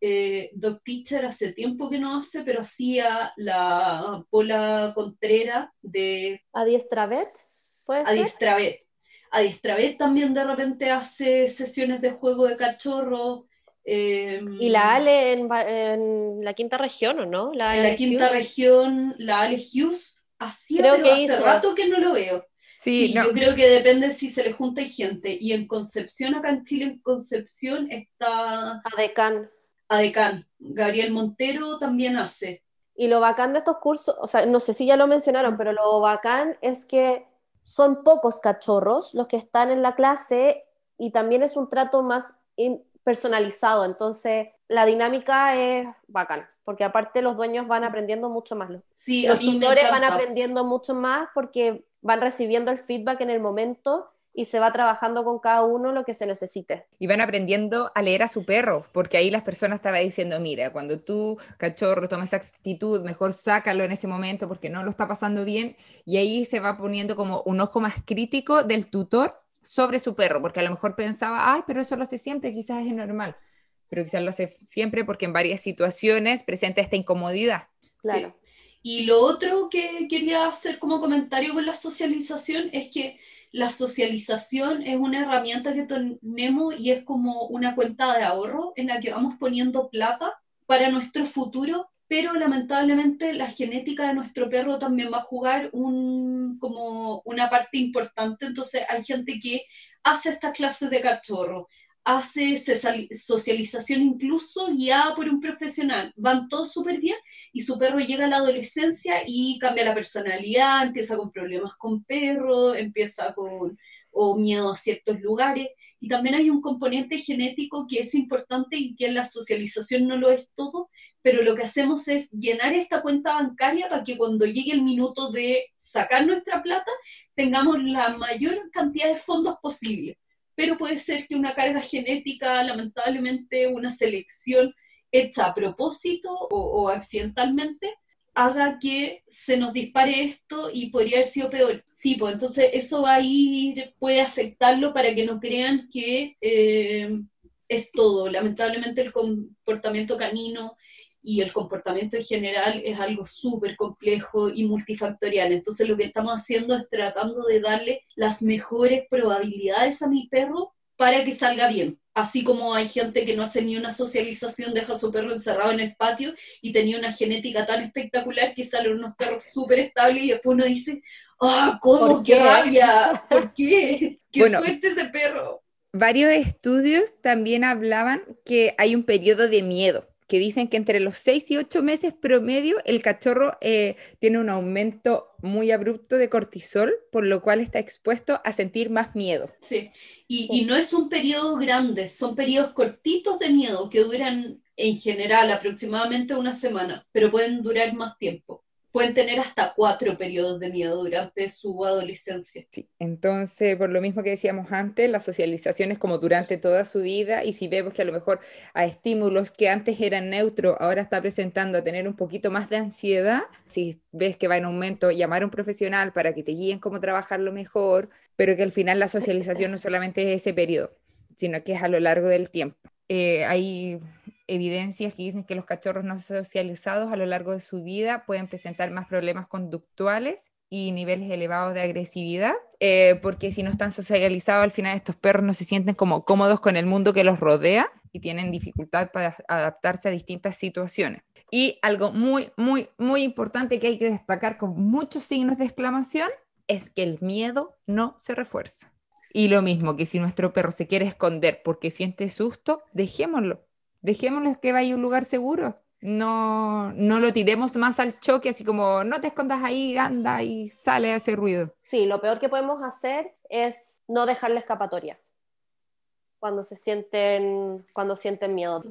Eh, Doc Teacher hace tiempo que no hace, pero hacía la Pola Contrera de... Adiestravet, ¿puede Adiestravet. Adiestravet también de repente hace sesiones de juego de cachorro y la em, Ale en, la quinta región, ¿o no? La en la quinta región, la Ale Hughes, hacía, creo que hace rato que no lo veo. Sí, yo creo que depende si se le junta gente. Y en Concepción, acá en Chile, en Concepción está... Adecán. Adecán. Gabriel Montero también hace. Y lo bacán de estos cursos, o sea, no sé si ya lo mencionaron, pero lo bacán es que son pocos cachorros los que están en la clase y también es un trato más personalizado. Entonces, la dinámica es bacán, porque aparte los dueños van aprendiendo mucho más. Sí, los tutores van aprendiendo mucho más porque van recibiendo el feedback en el momento y se va trabajando con cada uno lo que se necesite. Y van aprendiendo a leer a su perro, porque ahí las personas estaban diciendo, mira, cuando tú, cachorro, tomas esa actitud, mejor sácalo en ese momento porque no lo está pasando bien, y ahí se va poniendo como un ojo más crítico del tutor sobre su perro, porque a lo mejor pensaba, ay, pero eso lo hace siempre, quizás es normal, pero quizás lo hace siempre porque en varias situaciones presenta esta incomodidad. Claro. Y lo otro que quería hacer como comentario con la socialización es que la socialización es una herramienta que tenemos y es como una cuenta de ahorro en la que vamos poniendo plata para nuestro futuro pero lamentablemente la genética de nuestro perro también va a jugar un, como una parte importante, entonces hay gente que hace estas clases de cachorro, hace socialización incluso guiada por un profesional, van todos súper bien y su perro llega a la adolescencia y cambia la personalidad, empieza con problemas con perro, empieza con o miedo a ciertos lugares. Y también hay un componente genético que es importante y que en la socialización no lo es todo, pero lo que hacemos es llenar esta cuenta bancaria para que cuando llegue el minuto de sacar nuestra plata tengamos la mayor cantidad de fondos posible. Pero puede ser que una carga genética, lamentablemente una selección hecha a propósito o, accidentalmente, haga que se nos dispare esto y podría haber sido peor. Sí, pues entonces eso va a ir, puede afectarlo para que no crean que eh, es todo. Lamentablemente el comportamiento canino y el comportamiento en general es algo súper complejo y multifactorial. Entonces lo que estamos haciendo es tratando de darle las mejores probabilidades a mi perro para que salga bien. Así como hay gente que no hace ni una socialización, deja a su perro encerrado en el patio y tenía una genética tan espectacular que salen unos perros súper estables y después uno dice, ¡ah, cómo, qué? rabia! ¿Por qué? ¡Qué suerte ese perro! Varios estudios también hablaban que hay un periodo de miedo que dicen que entre los 6 y 8 meses promedio el cachorro eh, tiene un aumento muy abrupto de cortisol, por lo cual está expuesto a sentir más miedo. Sí, y, y no es un periodo grande, son periodos cortitos de miedo que duran en general aproximadamente una semana, pero pueden durar más tiempo pueden tener hasta cuatro periodos de miedo durante su adolescencia. Sí, entonces, por lo mismo que decíamos antes, la socialización es como durante toda su vida y si vemos que a lo mejor a estímulos que antes eran neutros, ahora está presentando a tener un poquito más de ansiedad, si ves que va en aumento, llamar a un profesional para que te guíen cómo trabajarlo mejor, pero que al final la socialización no solamente es ese periodo, sino que es a lo largo del tiempo. Eh, hay evidencias que dicen que los cachorros no socializados a lo largo de su vida pueden presentar más problemas conductuales y niveles elevados de agresividad, eh, porque si no están socializados, al final estos perros no se sienten como cómodos con el mundo que los rodea y tienen dificultad para adaptarse a distintas situaciones. Y algo muy, muy, muy importante que hay que destacar con muchos signos de exclamación es que el miedo no se refuerza. Y lo mismo que si nuestro perro se quiere esconder porque siente susto, dejémoslo dejémoslo que vaya a un lugar seguro. No, no lo tiremos más al choque, así como no te escondas ahí, anda y sale ese ruido. Sí, lo peor que podemos hacer es no dejarle escapatoria cuando se sienten, cuando sienten miedo.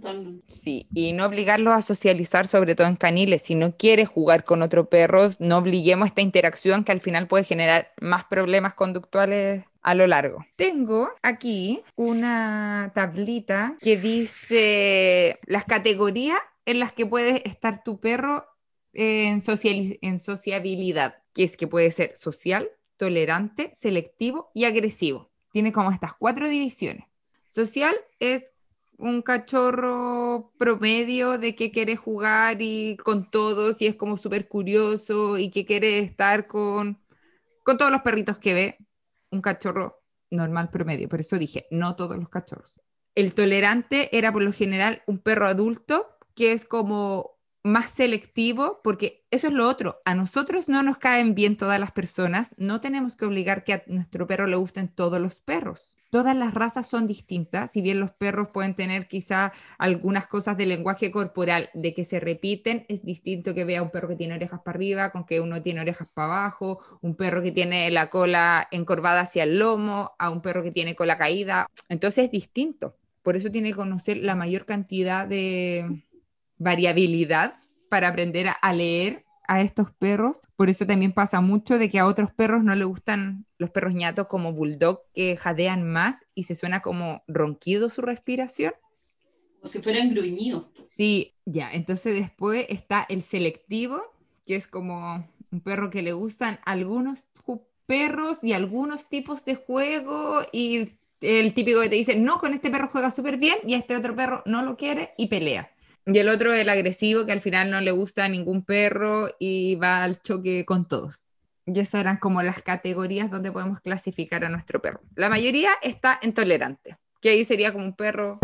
Sí, y no obligarlos a socializar, sobre todo en caniles. Si no quieres jugar con otro perro, no obliguemos esta interacción que al final puede generar más problemas conductuales a lo largo. Tengo aquí una tablita que dice las categorías en las que puede estar tu perro en, en sociabilidad, que es que puede ser social, tolerante, selectivo y agresivo. Tiene como estas cuatro divisiones. Social es un cachorro promedio de que quiere jugar y con todos y es como súper curioso y que quiere estar con, con todos los perritos que ve. Un cachorro normal promedio, por eso dije, no todos los cachorros. El tolerante era por lo general un perro adulto que es como más selectivo, porque eso es lo otro. A nosotros no nos caen bien todas las personas, no tenemos que obligar que a nuestro perro le gusten todos los perros todas las razas son distintas, si bien los perros pueden tener quizá algunas cosas de lenguaje corporal de que se repiten, es distinto que vea un perro que tiene orejas para arriba con que uno tiene orejas para abajo, un perro que tiene la cola encorvada hacia el lomo, a un perro que tiene cola caída, entonces es distinto. Por eso tiene que conocer la mayor cantidad de variabilidad para aprender a leer a estos perros. Por eso también pasa mucho de que a otros perros no le gustan los perros ñatos como bulldog que jadean más y se suena como ronquido su respiración. Como si fueran gruñidos. Sí, ya. Entonces después está el selectivo, que es como un perro que le gustan algunos perros y algunos tipos de juego y el típico que te dice, no, con este perro juega súper bien y este otro perro no lo quiere y pelea. Y el otro, el agresivo, que al final no le gusta a ningún perro y va al choque con todos. Y esas eran como las categorías donde podemos clasificar a nuestro perro. La mayoría está intolerante, que ahí sería como un perro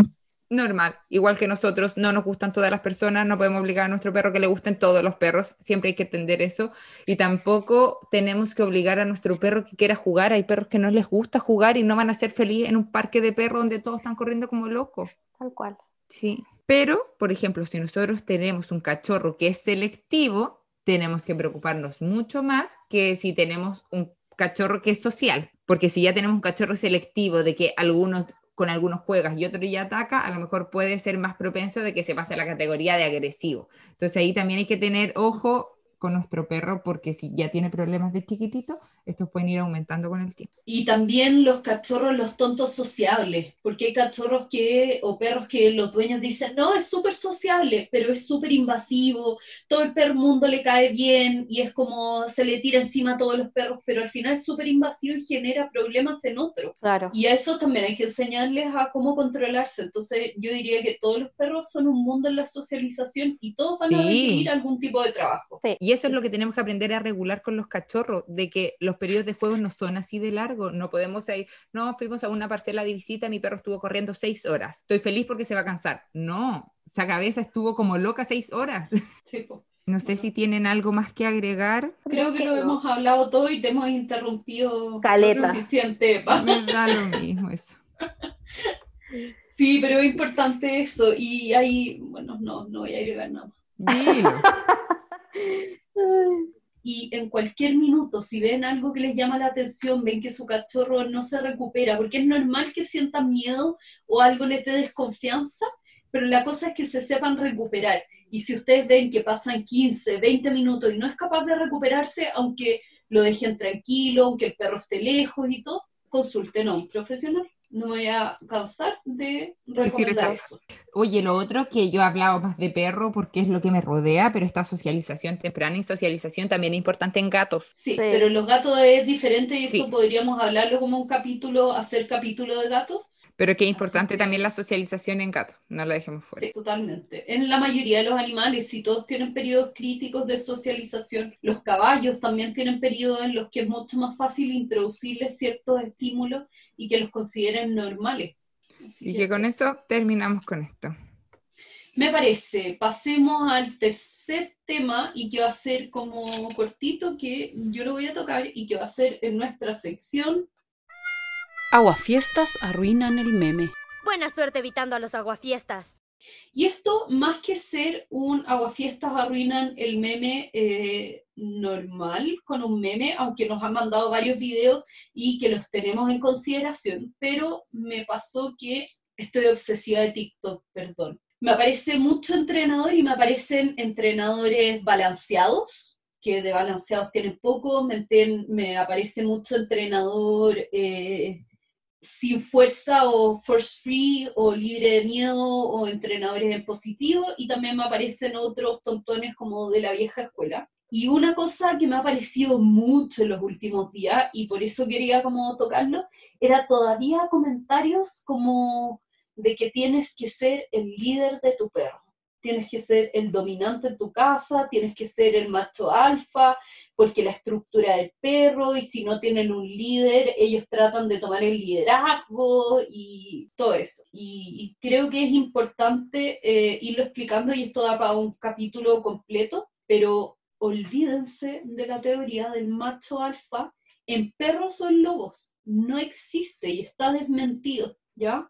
normal, igual que nosotros, no nos gustan todas las personas, no podemos obligar a nuestro perro que le gusten todos los perros, siempre hay que entender eso, y tampoco tenemos que obligar a nuestro perro que quiera jugar, hay perros que no les gusta jugar y no van a ser felices en un parque de perros donde todos están corriendo como locos. Tal cual. Sí. Pero, por ejemplo, si nosotros tenemos un cachorro que es selectivo, tenemos que preocuparnos mucho más que si tenemos un cachorro que es social, porque si ya tenemos un cachorro selectivo de que algunos con algunos juegas y otro ya ataca, a lo mejor puede ser más propenso de que se pase a la categoría de agresivo. Entonces ahí también hay que tener ojo con nuestro perro porque si ya tiene problemas de chiquitito, estos pueden ir aumentando con el tiempo. Y también los cachorros, los tontos sociables, porque hay cachorros que, o perros que los dueños dicen, no, es súper sociable, pero es súper invasivo, todo el perro mundo le cae bien y es como se le tira encima a todos los perros, pero al final es súper invasivo y genera problemas en otros. Claro. Y a eso también hay que enseñarles a cómo controlarse. Entonces yo diría que todos los perros son un mundo en la socialización y todos van a requerir algún tipo de trabajo. Sí. Y eso es lo que tenemos que aprender a regular con los cachorros, de que los periodos de juego no son así de largos, no podemos ir, no, fuimos a una parcela de visita, mi perro estuvo corriendo seis horas, estoy feliz porque se va a cansar. No, esa cabeza estuvo como loca seis horas. Sí. No sé si tienen algo más que agregar. Creo que lo hemos hablado todo y te hemos interrumpido Caleta. lo suficiente. pa- Me da lo mismo eso. Sí, pero es importante eso. Y hay, bueno, no, no voy a agregar nada más. Dilo. Y en cualquier minuto, si ven algo que les llama la atención, ven que su cachorro no se recupera, porque es normal que sientan miedo o algo les dé desconfianza, pero la cosa es que se sepan recuperar. Y si ustedes ven que pasan 15, 20 minutos y no es capaz de recuperarse, aunque lo dejen tranquilo, aunque el perro esté lejos y todo, consulten a un profesional. No me voy a cansar de recomendar eso. eso. Oye, lo otro que yo he hablado más de perro porque es lo que me rodea, pero esta socialización temprana y socialización también es importante en gatos. Sí, Sí. pero los gatos es diferente y eso Sí. podríamos hablarlo como un capítulo, hacer capítulo de gatos. Pero que es importante que- también la socialización en gatos, no la dejemos fuera. Sí, totalmente. En la mayoría de los animales, si todos tienen periodos críticos de socialización, los caballos también tienen periodos en los que es mucho más fácil introducirles ciertos estímulos y que los consideren normales. Así Y que con eso terminamos con esto. Me parece, pasemos al tercer tema y que va a ser como cortito, que yo lo voy a tocar y que va a ser en nuestra sección Aguafiestas arruinan el meme. Buena suerte evitando a los aguafiestas. Y esto, más que ser un aguafiestas arruinan el meme eh, normal, con un meme, aunque nos han mandado varios videos y que los tenemos en consideración, pero me pasó que estoy obsesiva de TikTok, perdón. Me aparece mucho entrenador y me aparecen entrenadores balanceados, que de balanceados tienen poco, me, enten- me aparece mucho entrenador... eh, sin fuerza o force free o libre de miedo o entrenadores en positivo y también me aparecen otros tontones como de la vieja escuela. Y una cosa que me ha aparecido mucho en los últimos días y por eso quería como tocarlo, era todavía comentarios como de que tienes que ser el líder de tu perro. Tienes que ser el dominante en tu casa, tienes que ser el macho alfa, porque la estructura del perro y si no tienen un líder, ellos tratan de tomar el liderazgo y todo eso. Y, creo que es importante eh, irlo explicando y esto da para un capítulo completo, pero olvídense de la teoría del macho alfa en perros o en lobos. No existe y está desmentido, ¿ya?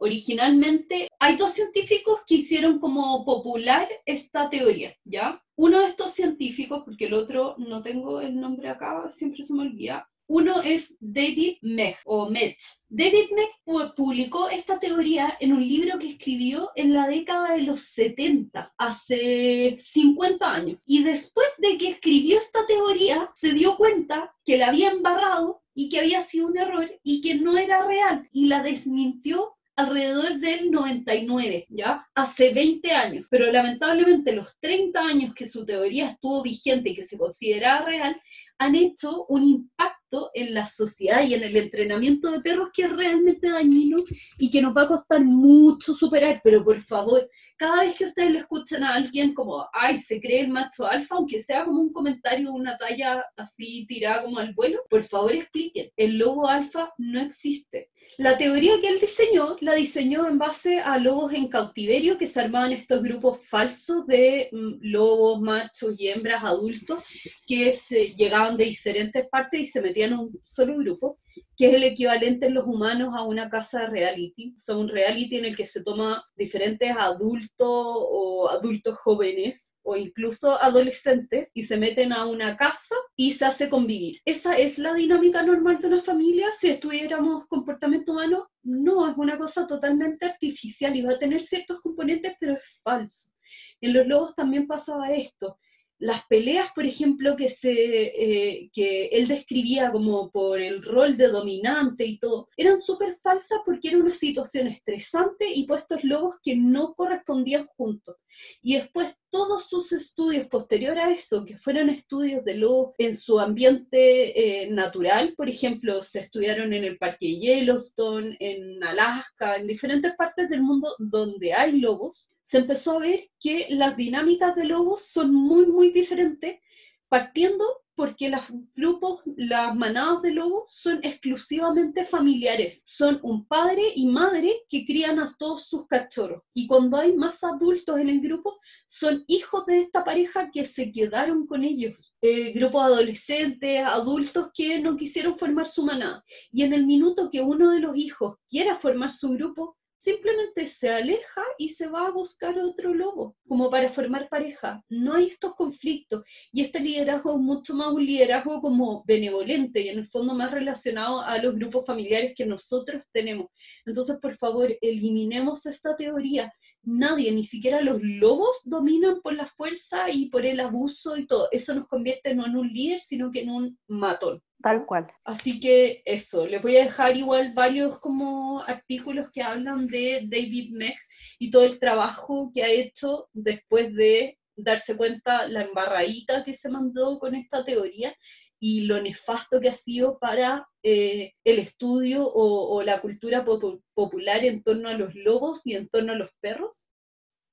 Originalmente hay dos científicos que hicieron como popular esta teoría, ¿ya? Uno de estos científicos, porque el otro no tengo el nombre acá, siempre se me olvida. Uno es David Mech o Mech. David Mech pu- publicó esta teoría en un libro que escribió en la década de los 70, hace 50 años. Y después de que escribió esta teoría, se dio cuenta que la había embarrado y que había sido un error y que no era real y la desmintió alrededor del 99, ¿ya? Hace 20 años. Pero lamentablemente los 30 años que su teoría estuvo vigente y que se consideraba real, han hecho un impacto en la sociedad y en el entrenamiento de perros que es realmente dañino y que nos va a costar mucho superar, pero por favor, cada vez que ustedes le escuchan a alguien como, ay, se cree el macho alfa, aunque sea como un comentario, una talla así tirada como al vuelo, por favor expliquen, el lobo alfa no existe. La teoría que él diseñó, la diseñó en base a lobos en cautiverio que se armaban estos grupos falsos de mm, lobos, machos y hembras adultos que se llegaban de diferentes partes y se metían en un solo grupo, que es el equivalente en los humanos a una casa de reality, o sea, un reality en el que se toma diferentes adultos o adultos jóvenes o incluso adolescentes y se meten a una casa y se hace convivir. Esa es la dinámica normal de una familia. Si estuviéramos comportamiento humano, no, es una cosa totalmente artificial y va a tener ciertos componentes, pero es falso. En los lobos también pasaba esto. Las peleas, por ejemplo, que, se, eh, que él describía como por el rol de dominante y todo, eran súper falsas porque era una situación estresante y puestos lobos que no correspondían juntos. Y después todos sus estudios posterior a eso, que fueron estudios de lobos en su ambiente eh, natural, por ejemplo, se estudiaron en el Parque Yellowstone, en Alaska, en diferentes partes del mundo donde hay lobos, se empezó a ver que las dinámicas de lobos son muy, muy diferentes, partiendo porque los grupos, las manadas de lobos son exclusivamente familiares. Son un padre y madre que crían a todos sus cachorros. Y cuando hay más adultos en el grupo, son hijos de esta pareja que se quedaron con ellos. Eh, grupos adolescentes, adultos que no quisieron formar su manada. Y en el minuto que uno de los hijos quiera formar su grupo, simplemente se aleja y se va a buscar otro lobo, como para formar pareja. No hay estos conflictos. Y este liderazgo es mucho más un liderazgo como benevolente y en el fondo más relacionado a los grupos familiares que nosotros tenemos. Entonces, por favor, eliminemos esta teoría. Nadie, ni siquiera los lobos, dominan por la fuerza y por el abuso y todo. Eso nos convierte no en un líder, sino que en un matón. Tal cual. Así que eso, les voy a dejar igual varios como artículos que hablan de David Meg y todo el trabajo que ha hecho después de darse cuenta la embarradita que se mandó con esta teoría y lo nefasto que ha sido para eh, el estudio o, la cultura popular en torno a los lobos y en torno a los perros,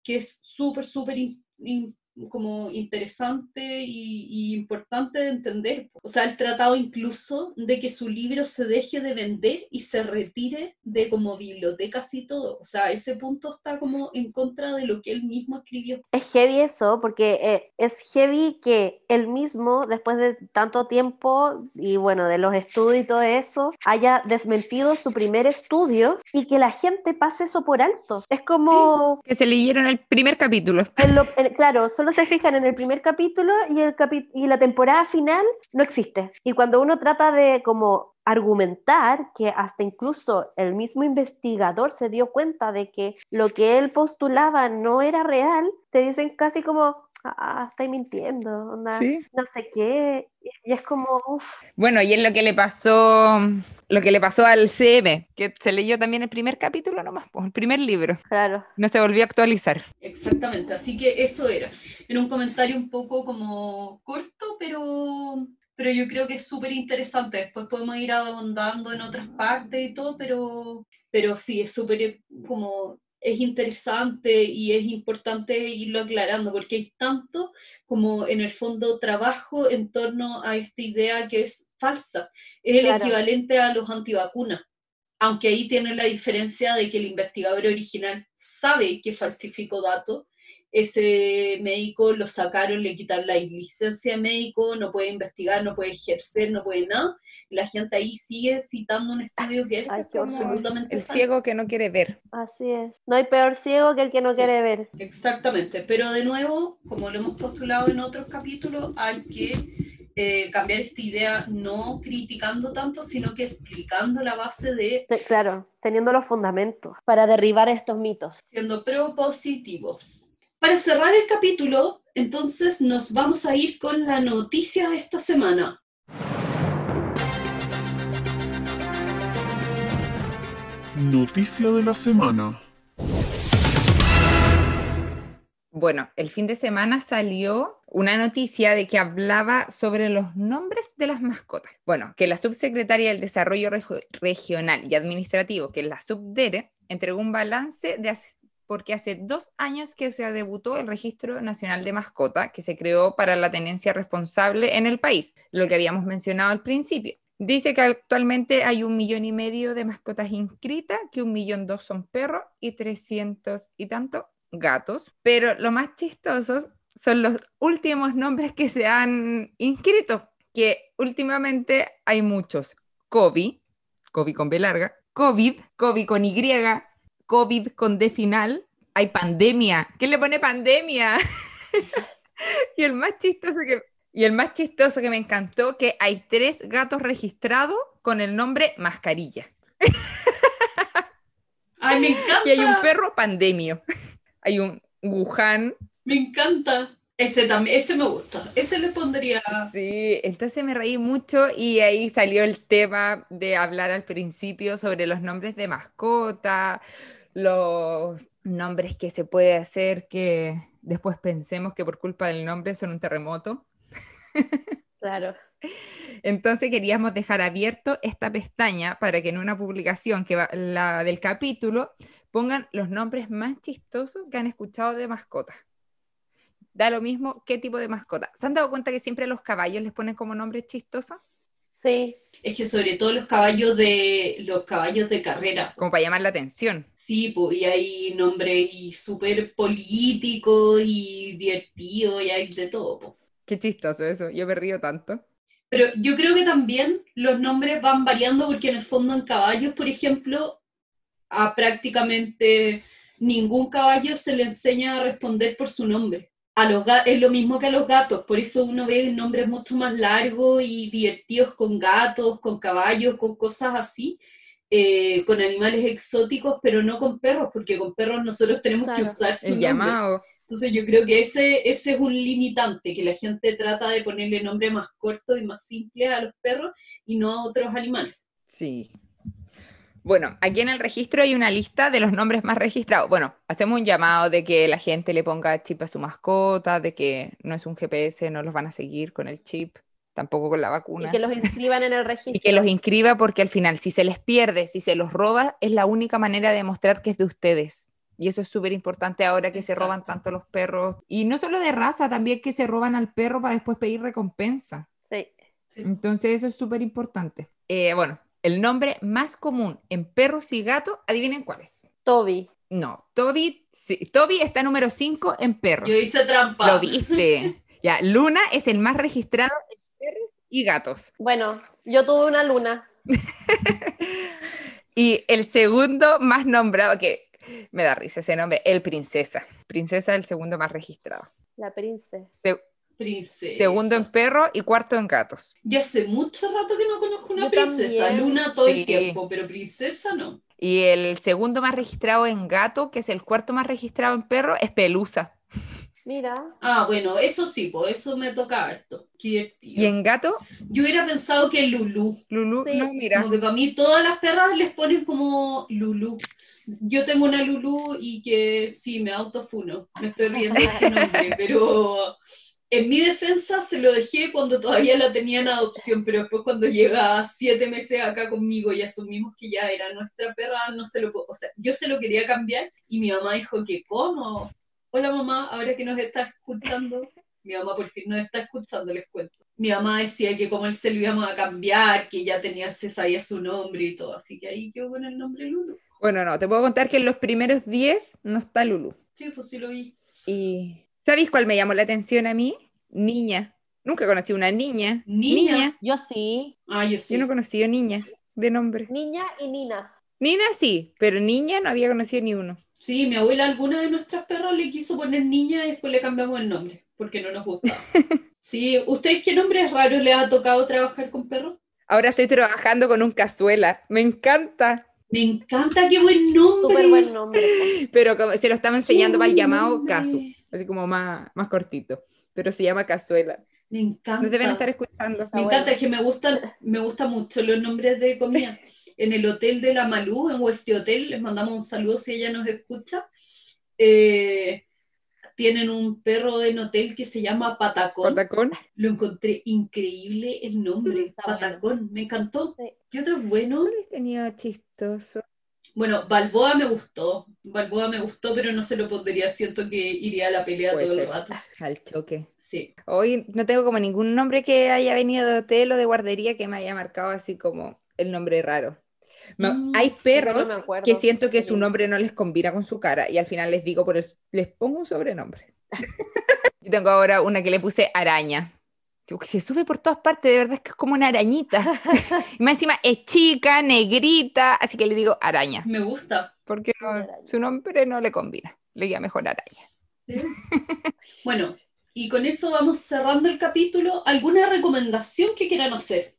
que es súper, súper importante como interesante y, importante de entender. O sea, el tratado incluso de que su libro se deje de vender y se retire de como bibliotecas y todo. O sea, ese punto está como en contra de lo que él mismo escribió. Es heavy eso, porque eh, es heavy que él mismo, después de tanto tiempo y bueno, de los estudios y todo eso, haya desmentido su primer estudio y que la gente pase eso por alto. Es como... que se leyeron el primer capítulo. claro, solo se fijan en el primer capítulo y, el y la temporada final no existe. Y cuando uno trata de como argumentar que hasta incluso el mismo investigador se dio cuenta de que lo que él postulaba no era real, te dicen casi como, ah, estáis mintiendo, no sé qué, y es como, uff. Bueno, y es lo que le pasó, lo que le pasó al CM, que se leyó también el primer capítulo nomás, el primer libro. Claro. No se volvió a actualizar. Exactamente, así que eso era. Era un comentario un poco como corto, pero pero yo creo que es súper interesante. Después podemos ir abundando en otras partes y todo, pero, pero sí, es súper como es interesante y es importante irlo aclarando, porque hay tanto como en el fondo trabajo en torno a esta idea que es falsa. Es el equivalente a los antivacunas, aunque ahí tiene la diferencia de que el investigador original sabe que falsificó datos ese médico lo sacaron, le quitaron la licencia de médico, no puede investigar, no puede ejercer, no puede nada. Y la gente ahí sigue citando un estudio que es absolutamente El ciego que no quiere ver. Así es. No hay peor ciego que el que no quiere ver. Exactamente. Pero de nuevo, como lo hemos postulado en otros capítulos, hay que eh, cambiar esta idea no criticando tanto, sino que explicando la base de... Claro, teniendo los fundamentos para derribar estos mitos. Siendo propositivos. Para cerrar el capítulo, entonces nos vamos a ir con la noticia de esta semana. Noticia de la semana. Bueno, el fin de semana salió una noticia de que hablaba sobre los nombres de las mascotas. Bueno, que la subsecretaria del Desarrollo Regional y Administrativo, que es la SUBDERE, entregó un balance de, porque hace dos años que se debutó el Registro Nacional de Mascota, que se creó para la tenencia responsable en el país, lo que habíamos mencionado al principio. Dice que actualmente hay un millón y medio de mascotas inscritas, que un millón dos son perros y trescientos y tanto gatos, pero lo más chistosos son los últimos nombres que se han inscrito, que últimamente hay muchos. COVID, COVID con B larga, COVID, COVID con Y, COVID con D final, hay pandemia. ¿Qué le pone pandemia? y el más chistoso que y el más chistoso que me encantó que hay tres gatos registrados con el nombre mascarilla. Ay, me encanta. Y hay un perro pandemio. Hay un Wuhan. Me encanta. Ese también, ese me gusta. Ese le pondría. Sí, entonces me reí mucho y ahí salió el tema de hablar al principio sobre los nombres de mascota, los nombres que se puede hacer que después pensemos que por culpa del nombre son un terremoto. Claro. Entonces queríamos dejar abierto esta pestaña para que en una publicación que va, la del capítulo pongan los nombres más chistosos que han escuchado de mascotas. Da lo mismo qué tipo de mascota. ¿Se han dado cuenta que siempre a los caballos les ponen como nombres chistosos? Sí. Es que sobre todo los caballos de los caballos de carrera. Como para llamar la atención. Sí, pues, y hay nombres y súper políticos y divertidos y hay de todo. po. Qué chistoso eso. Yo me río tanto. Pero yo creo que también los nombres van variando porque en el fondo en caballos, por ejemplo, a prácticamente ningún caballo se le enseña a responder por su nombre. A los es lo mismo que a los gatos, por eso uno ve nombres mucho más largos y divertidos con gatos, con caballos, con cosas así, eh, con animales exóticos, pero no con perros, porque con perros nosotros tenemos que usar su El nombre. llamado. Entonces yo creo que ese, ese es un limitante, que la gente trata de ponerle nombres más cortos y más simples a los perros y no a otros animales. Sí. Bueno, aquí en el registro hay una lista de los nombres más registrados. Bueno, hacemos un llamado de que la gente le ponga chip a su mascota, de que no es un GPS, no los van a seguir con el chip, tampoco con la vacuna. Y que los inscriban en el registro. Y que los inscriba porque al final, si se les pierde, si se los roba, es la única manera de demostrar que es de ustedes. Y eso es súper importante ahora que se roban tanto los perros. Y no solo de raza, también que se roban al perro para después pedir recompensa. Sí. Entonces eso es súper importante. Eh, bueno, el nombre más común en perros y gatos, adivinen cuál es. Toby. No, Toby, sí, Toby está número 5 en perros. Yo hice trampa. Lo viste. ya, Luna es el más registrado en perros y gatos. Bueno, yo tuve una luna. Y el segundo más nombrado, que me da risa ese nombre, el Princesa. Princesa es el segundo más registrado. La princesa. Se- Princesa. segundo en perros y cuarto en gatos. Ya hace mucho rato que no conozco una Yo princesa. también. Luna todo Sí. el tiempo, pero princesa no. Y el segundo más registrado en gato, que es el cuarto más registrado en perro, es Pelusa. Mira. Ah, bueno, eso sí, pues eso me toca harto. Qué divertido. Y en gato, Yo hubiera pensado que Lulú. Lulu, Sí. no, mira. Como que para mí todas las perras les ponen como Lulú. Yo tengo una Lulú y que sí, me autofuno. Me estoy riendo de ese nombre, pero en mi defensa se lo dejé cuando todavía la tenía en adopción, pero después cuando llega siete meses acá conmigo y asumimos que ya era nuestra perra, no se lo puedo, o sea, yo se lo quería cambiar y mi mamá dijo que ¿cómo? Hola mamá, ahora que nos está escuchando, mi mamá por fin nos está escuchando, les cuento. Mi mamá decía que como él se lo íbamos a cambiar, que ya tenía, se sabía su nombre y todo, así que ahí quedó con el nombre Lulu. Bueno, no, te puedo contar que en los primeros 10 no está Lulu. Sí, pues sí lo vi. Y ¿sabéis cuál me llamó la atención a mí? Niña. Nunca conocí una niña. Niña. Yo sí. Ah, yo sí. Yo no conocí a niña de nombre. Niña y Nina. Nina sí, pero niña no había conocido ni uno. Sí, mi abuela a alguna de nuestras perras le quiso poner niña y después le cambiamos el nombre, porque no nos gustaba. Sí, ¿ustedes qué nombres raros les ha tocado trabajar con perros? Ahora estoy trabajando con un cazuela. Me encanta. Me encanta, qué buen nombre. Súper buen nombre. Pero como se lo estaba enseñando para el llamado casu. Así como más, más cortito. Pero se llama cazuela. Me encanta. Nos deben estar escuchando. Me encanta, es que me gustan, me gustan mucho los nombres de comida. En el hotel de la Malú, en Westy Hotel, les mandamos un saludo si ella nos escucha. Eh, tienen un perro en hotel que se llama Patacón. Patacón. Lo encontré increíble el nombre, Está bueno. Patacón, me encantó. Sí. ¿Qué otro es bueno? ¿Cuál he tenido chistoso? Bueno, Balboa me gustó, Balboa me gustó, pero no se lo pondría, siento que iría a la pelea Puede todo el rato. Al choque. Sí. Hoy no tengo como ningún nombre que haya venido de hotel o de guardería que me haya marcado así como el nombre raro. Me- Mm, hay no perros que siento que su nombre no les combina con su cara y al final les digo por el, les pongo un sobrenombre. Yo tengo ahora una que le puse araña. Yo, que se sube por todas partes, de verdad es que es como una arañita. y más encima es chica, negrita, así que le digo araña, Me gusta. porque no- su nombre no le combina. Le diga mejor araña. ¿sí? bueno, y con eso vamos cerrando el capítulo. ¿Alguna recomendación que quieran hacer?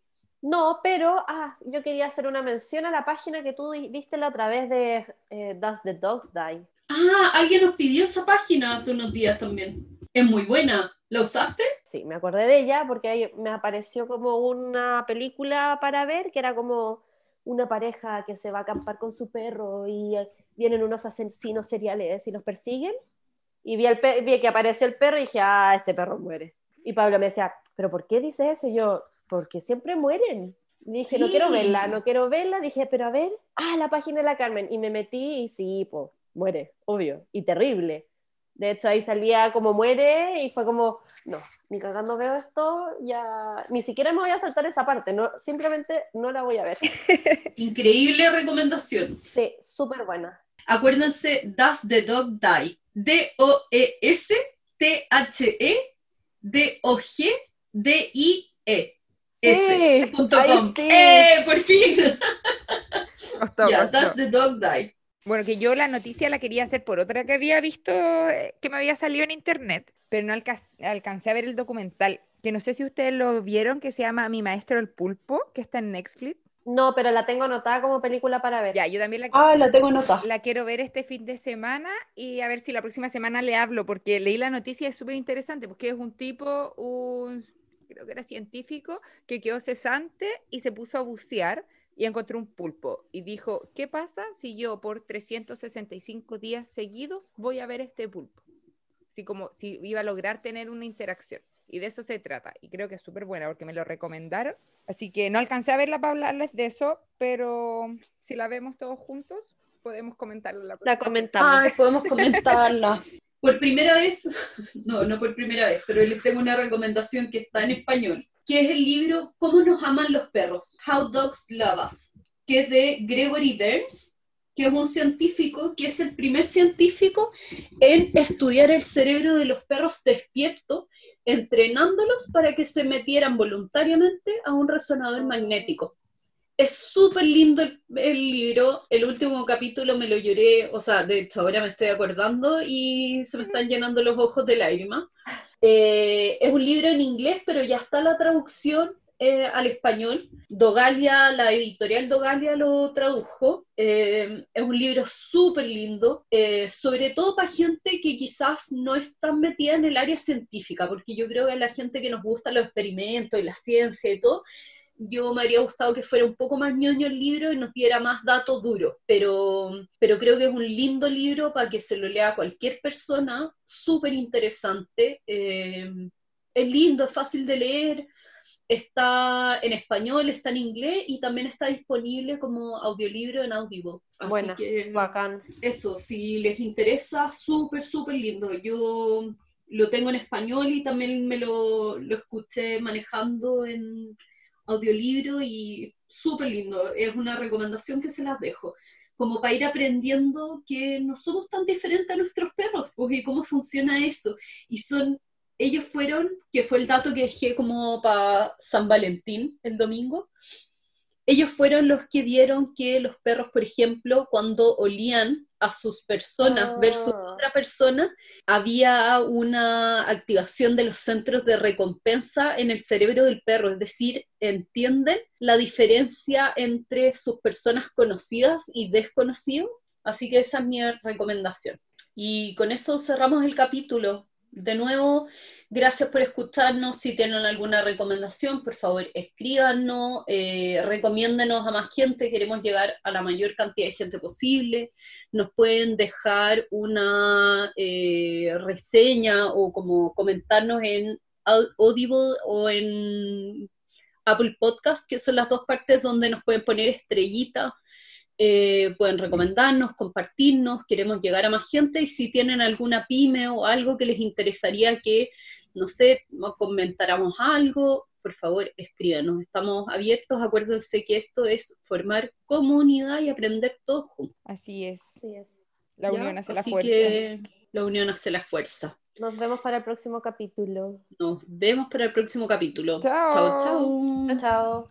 No, pero ah, yo quería hacer una mención a la página que tú viste la otra vez de eh, Does the Dog Die? Ah, alguien nos pidió esa página hace unos días también. Es muy buena. ¿La usaste? Sí, me acordé de ella porque ahí me apareció como una película para ver que era como una pareja que se va a acampar con su perro y eh, vienen unos asesinos seriales y los persiguen. Y vi, el vi que apareció el perro y dije, ah, este perro muere. Y Pablo me decía, ¿pero por qué dices eso? Y yo, porque siempre mueren. Dije, no quiero verla, no quiero verla. Dije, pero a ver, ah, la página de la Carmen. Y me metí y sí, pues, muere, obvio, y terrible. De hecho, ahí salía como muere y fue como, no, ni cagando veo esto, ya, ni siquiera me voy a saltar esa parte, no, simplemente no la voy a ver. Increíble recomendación. Sí, súper buena. Acuérdense, Does the Dog Die? D-O-E-S-T-H-E-D-O-G-D-I-E. S. Sí, punto com. sí. ¡Eh! ¡Por fin! Costó, Ya, costó. Does the Dog Die? Bueno, que yo la noticia la quería hacer por otra que había visto eh, que me había salido en internet, pero no alca- alcancé a ver el documental, que no sé si ustedes lo vieron, que se llama Mi Maestro el Pulpo, que está en Netflix. No, pero la tengo anotada como película para ver. Ya, yo también la, Ah, la tengo notada. la quiero ver este fin de semana y a ver si la próxima semana le hablo, porque leí la noticia y es súper interesante, porque es un tipo, un, creo que era científico, que quedó cesante y se puso a bucear y encontró un pulpo. Y dijo, ¿qué pasa si yo por 365 días seguidos voy a ver este pulpo? Así como si iba a lograr tener una interacción. Y de eso se trata. Y creo que es súper buena porque me lo recomendaron. Así que no alcancé a verla para hablarles de eso, pero si la vemos todos juntos, podemos comentarla la comentamos. Ay, podemos comentarla. Por primera vez, no, no por primera vez, pero les tengo una recomendación que está en español, que es el libro ¿Cómo nos aman los perros? How Dogs Love Us, que es de Gregory Burns, que es un científico, que es el primer científico en estudiar el cerebro de los perros despierto, entrenándolos para que se metieran voluntariamente a un resonador magnético. Es súper lindo el, libro. El último capítulo me lo lloré, o sea, de hecho ahora me estoy acordando y se me están llenando los ojos de lágrimas. Eh, es un libro en inglés, pero ya está la traducción eh, al español. Dogalia, la editorial Dogalia lo tradujo. Eh, es un libro súper lindo, sobre todo para gente que quizás no está metida en el área científica, porque yo creo que la gente que nos gusta los experimentos y la ciencia y todo, yo me habría gustado que fuera un poco más ñoño el libro y nos diera más datos duros, pero, pero creo que es un lindo libro para que se lo lea cualquier persona, súper interesante, eh, es lindo, es fácil de leer, está en español, está en inglés y también está disponible como audiolibro en Audible. Así Buena, que bacán. eso, si les interesa, súper, súper lindo. Yo lo tengo en español y también me lo, lo escuché manejando en audiolibro y súper lindo. Es una recomendación que se las dejo. Como para ir aprendiendo que no somos tan diferentes a nuestros perros, pues, y cómo funciona eso. Y son, ellos fueron, que fue el dato que dejé como para San Valentín el domingo, ellos fueron los que vieron que los perros, por ejemplo, cuando olían a sus personas Ah. versus otra persona, había una activación de los centros de recompensa en el cerebro del perro, es decir, entienden la diferencia entre sus personas conocidas y desconocidos. Así que esa es mi recomendación. Y con eso cerramos el capítulo. De nuevo, gracias por escucharnos. Si tienen alguna recomendación, por favor, escríbanos, eh, recomiéndenos a más gente. Queremos llegar a la mayor cantidad de gente posible. Nos pueden dejar una eh, reseña o como comentarnos en Au- Audible o en Apple Podcast, que son las dos partes donde nos pueden poner estrellitas eh, pueden recomendarnos, compartirnos, queremos llegar a más gente y si tienen alguna pyme o algo que les interesaría que, no sé, comentáramos algo, por favor escríbanos, estamos abiertos, acuérdense que esto es formar comunidad y aprender todos juntos. Así es. Así es. La ¿ya? unión hace la fuerza. que la unión hace la fuerza. Nos vemos para el próximo capítulo. Nos vemos para el próximo capítulo. Chao. Chao, chao. Chao, chao.